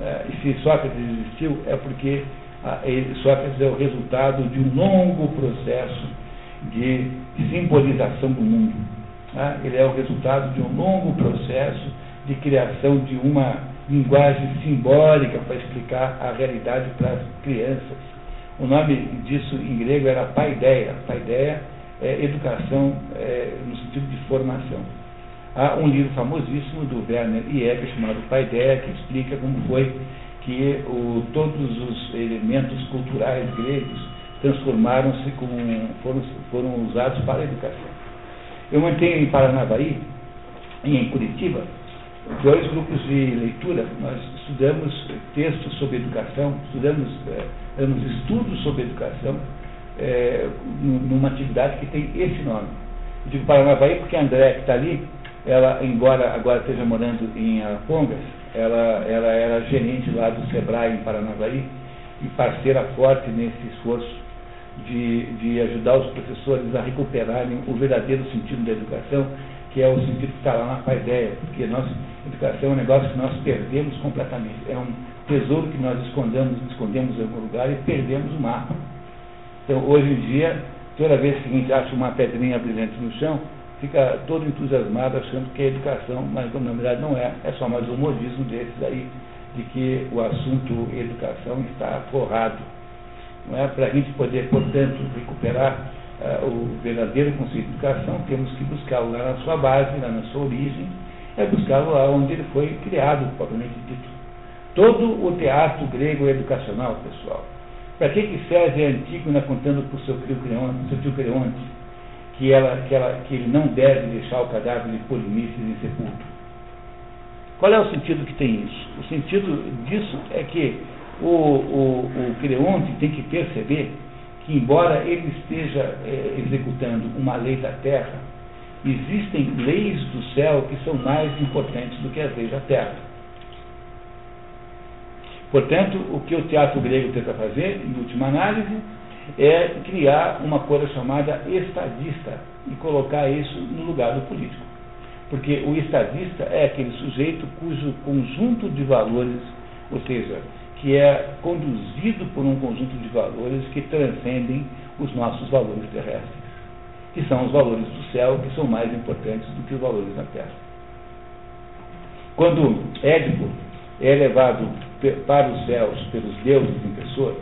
É, se Sócrates existiu é porque Sócrates é o resultado de um longo processo de simbolização do mundo. Tá? Ele é o resultado de um longo processo de criação de uma linguagem simbólica para explicar a realidade para as crianças. O nome disso em grego era paideia. Paideia é educação é, no sentido de formação. Há um livro famosíssimo do Werner Ieber chamado Paideia que explica como foi que o, todos os elementos culturais gregos transformaram-se como foram, foram usados para a educação. Eu mantenho em Paranavaí, em Curitiba, dois grupos de leitura. Nós estudamos textos sobre educação, estudamos, é, estudos sobre educação, é, numa atividade que tem esse nome. Eu digo Paranavaí porque a André, que está ali, ela, embora agora esteja morando em Arapongas, ela, ela era gerente lá do Sebrae em Paranavaí e parceira forte nesse esforço de, de ajudar os professores a recuperarem o verdadeiro sentido da educação, que é o sentido que está lá na paideia, porque nossa educação é um negócio que nós perdemos completamente. É um tesouro que nós escondemos, escondemos em algum lugar e perdemos o mapa. Então, hoje em dia, toda vez que a gente acha uma pedrinha brilhante no chão, fica todo entusiasmado achando que é educação, mas na verdade não é. É só mais um modismo desses aí, de que o assunto educação está forrado. Não é? Para a gente poder, portanto, recuperar uh, o verdadeiro conceito de educação, temos que buscá-lo lá na sua base, lá na sua origem, é buscá-lo lá onde ele foi criado, propriamente dito. Todo o teatro grego é educacional, pessoal. Para que, que serve a Antígona contando para o seu tio Creonte, seu tio Creonte que, ela, que, ela, que ele não deve deixar o cadáver de Polinices insepulto? Qual é o sentido que tem isso? O sentido disso é que o, o, o Creonte tem que perceber que, embora ele esteja é, executando uma lei da terra, existem leis do céu que são mais importantes do que as leis da terra. Portanto, o que o teatro grego tenta fazer, em última análise, é criar uma coisa chamada estadista e colocar isso no lugar do político. Porque o estadista é aquele sujeito cujo conjunto de valores, ou seja, que é conduzido por um conjunto de valores que transcendem os nossos valores terrestres, que são os valores do céu, que são mais importantes do que os valores da terra. Quando Édipo é levado para os céus pelos deuses em pessoa,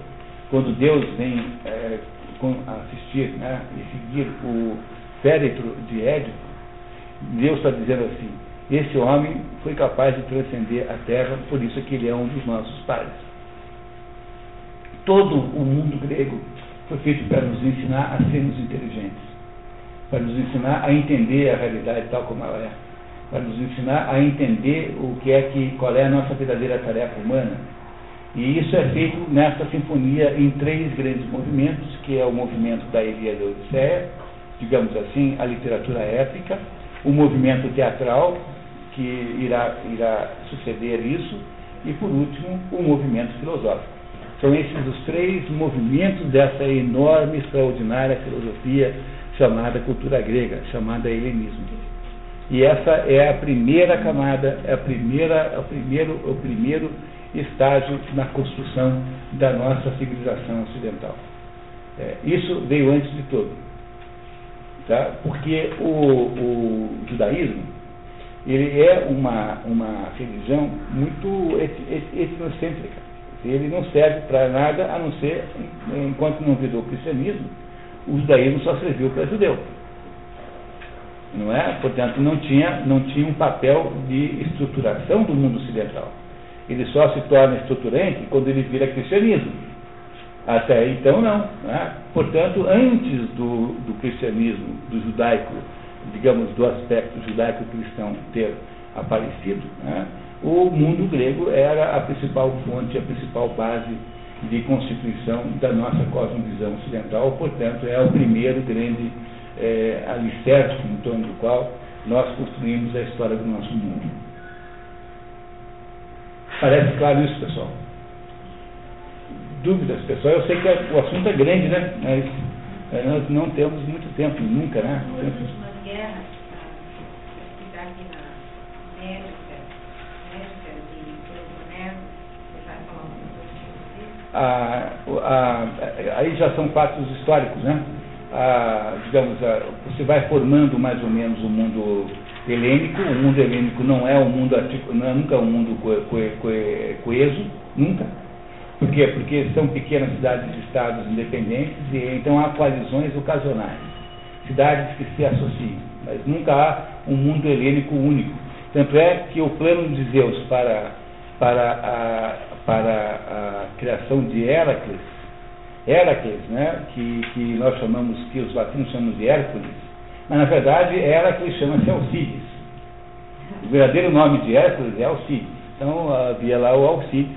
quando Deus vem é, assistir né, e seguir o féretro de Édipo, Deus está dizendo assim, esse homem foi capaz de transcender a terra, por isso é que ele é um dos nossos pais. Todo o mundo grego foi feito para nos ensinar a sermos inteligentes, para nos ensinar a entender a realidade tal como ela é, para nos ensinar a entender o que é que, qual é a nossa verdadeira tarefa humana. E isso é feito nesta sinfonia em três grandes movimentos, que é o movimento da Ilíada e Odisseia, digamos assim, a literatura épica, o movimento teatral, que irá, irá suceder isso, e por último, o movimento filosófico. São esses os três movimentos dessa enorme, extraordinária filosofia chamada cultura grega, chamada helenismo. E essa é a primeira camada, é a primeira, é o, primeiro, o primeiro estágio na construção da nossa civilização ocidental. É, isso veio antes de tudo. Tá? Porque o, o judaísmo ele é uma, uma religião muito etnocêntrica. Ele não serve para nada a não ser, enquanto não virou cristianismo, o judaísmo só serviu para judeu. Não é? Portanto, não tinha, não tinha um papel de estruturação do mundo ocidental. Ele só se torna estruturante quando ele vira cristianismo. Até então, não. não é? Portanto, antes do, do cristianismo, do judaico, digamos, do aspecto judaico-cristão ter aparecido, né, o mundo grego era a principal fonte, a principal base de constituição da nossa cosmovisão ocidental, portanto, é o primeiro grande é, alicerce em torno do qual nós construímos a história do nosso mundo. Parece claro isso, pessoal? Dúvidas, pessoal? Eu sei que o assunto é grande, né? Mas é, nós não temos muito tempo, nunca, né? Nas últimas guerras, a cidade na América, América de Peloponeso, você vai falar um pouco sobre isso? aí já são fatos históricos, né? Ah, digamos, ah, você vai formando mais ou menos o mundo helênico. O mundo helênico não é um mundo não é nunca um mundo coeso, nunca por quê? Porque são pequenas cidades de estados independentes e então há coalizões ocasionais. Cidades que se associam, mas nunca há um mundo helênico único. Tanto é que o plano de Zeus para, para, a, para a criação de Heracles, Heracles, né, que, que nós chamamos, que os latinos chamam de Hércules, mas na verdade Heracles chama-se Alcides. O verdadeiro nome de Hércules é Alcides. Então havia lá o Alcides,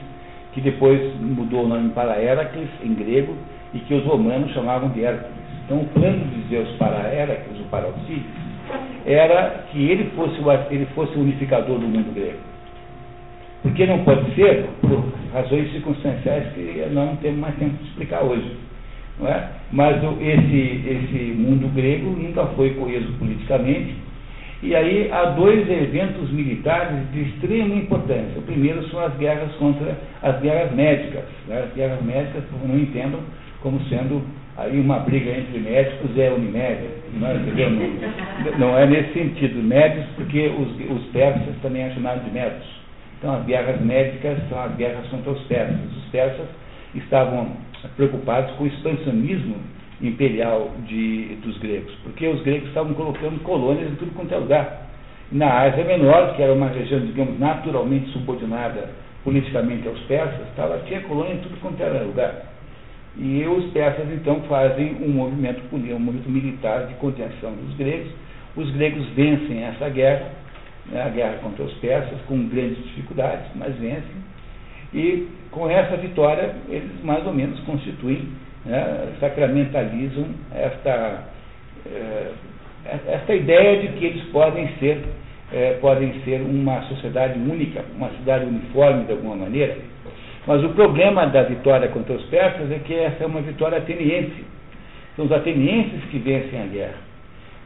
que depois mudou o nome para Heracles, em grego, e que os romanos chamavam de Hércules. Então, o plano de Zeus para Heracles, ou para Alcides, era que ele fosse, ele fosse o unificador do mundo grego. Porque não pode ser, por razões circunstanciais que não temos mais tempo de explicar hoje. É? Mas esse, esse mundo grego nunca foi coeso politicamente, e aí há dois eventos militares de extrema importância. O primeiro são as guerras contra as guerras médicas. Né? As guerras médicas não entendam como sendo aí uma briga entre médicos a Unimed. Não, não, não, é nesse sentido. Médicos, porque os, os persas também é chamado de médicos. Então as guerras médicas são as guerras contra os persas. Os persas estavam preocupados com o expansionismo imperial de, dos gregos, porque os gregos estavam colocando colônias em tudo quanto é lugar. Na Ásia Menor, que era uma região, digamos, naturalmente subordinada politicamente aos persas, estava, tinha colônia em tudo quanto era lugar. E os persas, então, fazem um movimento, um movimento militar de contenção dos gregos. Os gregos vencem essa guerra, né, a guerra contra os persas, com grandes dificuldades, mas vencem. E com essa vitória, eles mais ou menos constituem né, sacramentalizam esta, é, esta ideia de que eles podem ser, é, podem ser uma sociedade única, uma cidade uniforme de alguma maneira. Mas o problema da vitória contra os persas é que essa é uma vitória ateniense. São os atenienses que vencem a guerra.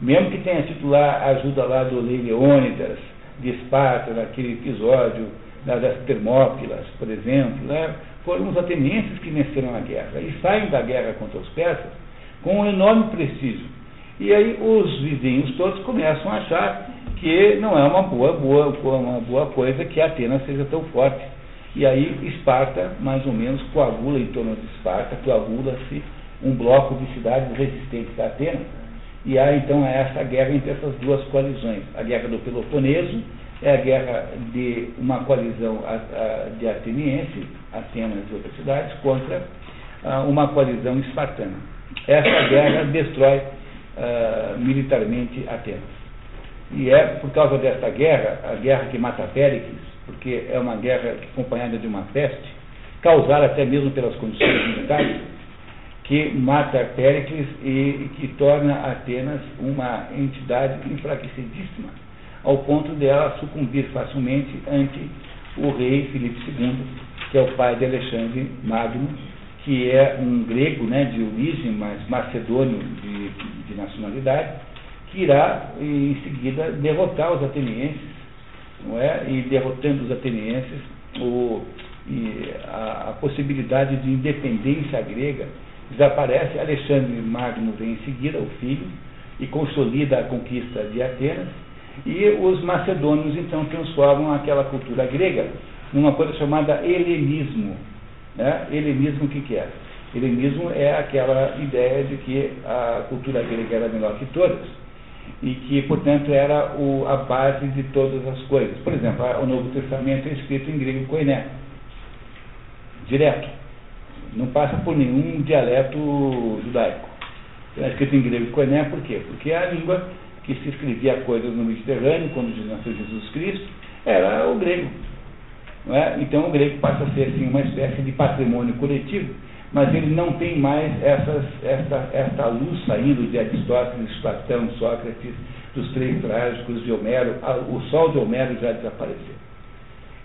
Mesmo que tenha sido lá a ajuda lá do Rei Leônidas, de Esparta, naquele episódio das Termópilas, por exemplo, né? foram os atenienses que venceram a guerra e saem da guerra contra os persas com um enorme prestígio. E aí os vizinhos todos começam a achar que não é uma boa, boa, uma boa coisa que Atenas seja tão forte. E aí Esparta, mais ou menos, coagula em torno de Esparta, coagula-se um bloco de cidades resistentes a Atenas. E há então essa guerra entre essas duas coalizões, a guerra do Peloponeso é a guerra de uma coalizão de ateniense, Atenas e outras cidades, contra uma coalizão espartana. Essa guerra destrói militarmente Atenas. E é por causa dessa guerra, a guerra que mata Péricles, porque é uma guerra acompanhada de uma peste, causada até mesmo pelas condições militares, que mata Péricles e que torna Atenas uma entidade enfraquecidíssima ao ponto dela sucumbir facilmente ante o rei Filipe II, que é o pai de Alexandre Magno, que é um grego né, de origem, mas macedônio de, de nacionalidade, que irá em seguida derrotar os atenienses, não é? e derrotando os atenienses, o, a, a possibilidade de independência grega desaparece. Alexandre Magno vem em seguida, o filho, e consolida a conquista de Atenas, e os macedônios, então, transformam aquela cultura grega numa coisa chamada helenismo. Né? Helenismo o que, que é? Helenismo é aquela ideia de que a cultura grega era melhor que todas e que, portanto, era o, a base de todas as coisas. Por exemplo, o Novo Testamento é escrito em grego koiné, direto. Não passa por nenhum dialeto judaico. É escrito em grego koiné por quê? Porque é a língua que se escrevia coisas no Mediterrâneo, quando nasceu Jesus Cristo, era o grego. É? Então o grego passa a ser assim, uma espécie de patrimônio coletivo, mas ele não tem mais essas, essa, essa luz saindo de Aristóteles, Platão, Sócrates, dos três trágicos de Homero, o sol de Homero já desapareceu.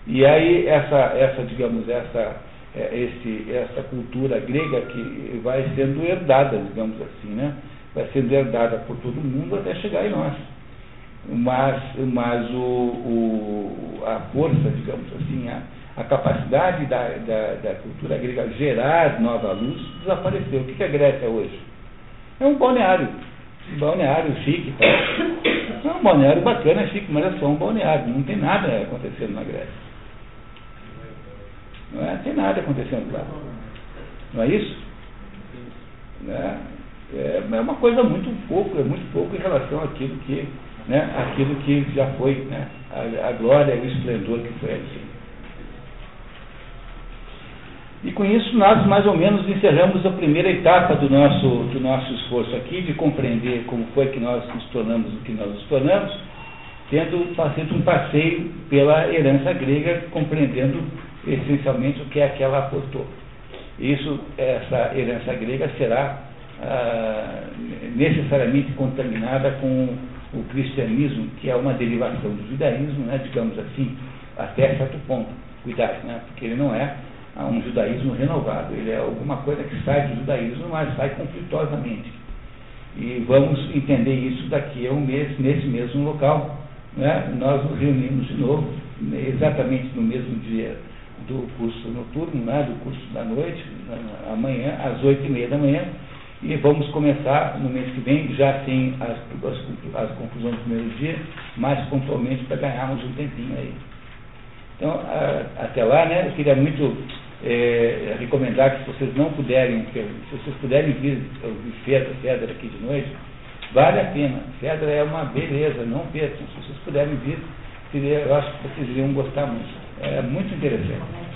E aí essa, essa digamos, essa, é, esse, essa cultura grega que vai sendo herdada, digamos assim, né? Vai sendo herdada por todo mundo até chegar em nós. Mas, mas o, o, a força, digamos assim, a, a capacidade da, da, da, cultura grega gerar nova luz desapareceu. O que é a Grécia hoje? É um balneário. Um balneário chique. Tá? É um balneário bacana, chique, mas é só um balneário. Não tem nada acontecendo na Grécia. Não é? tem nada acontecendo lá. Não é isso? É, é, é uma coisa muito pouco, é muito pouco em relação àquilo que, né, àquilo que já foi, né, a, a glória e o esplendor que foi assim. E com isso nós mais ou menos encerramos a primeira etapa do nosso, do nosso esforço aqui, de compreender como foi que nós nos tornamos o que nós nos tornamos, tendo feito um passeio pela herança grega, compreendendo essencialmente o que é que ela aportou. Isso, essa herança grega será ah, necessariamente contaminada com o cristianismo, que é uma derivação do judaísmo, né, digamos assim, até certo ponto. Cuidado, né, porque ele não é um judaísmo renovado, ele é alguma coisa que sai do judaísmo, mas sai conflitosamente. E vamos entender isso daqui a um mês, nesse mesmo local. Né, nós nos reunimos de novo, exatamente no mesmo dia do curso noturno, né, do curso da noite, amanhã, às oito e meia da manhã, e vamos começar no mês que vem, já sem as, as, as conclusões do primeiro dia, mais pontualmente para ganharmos um tempinho aí. Então, a, até lá, né, eu queria muito é, recomendar que se vocês não puderem, se vocês puderem vir ouvir Fedra, Fedra aqui de noite, vale a pena. Fedra é uma beleza, não percam. Se vocês puderem vir, eu acho que vocês iriam gostar muito. É muito interessante.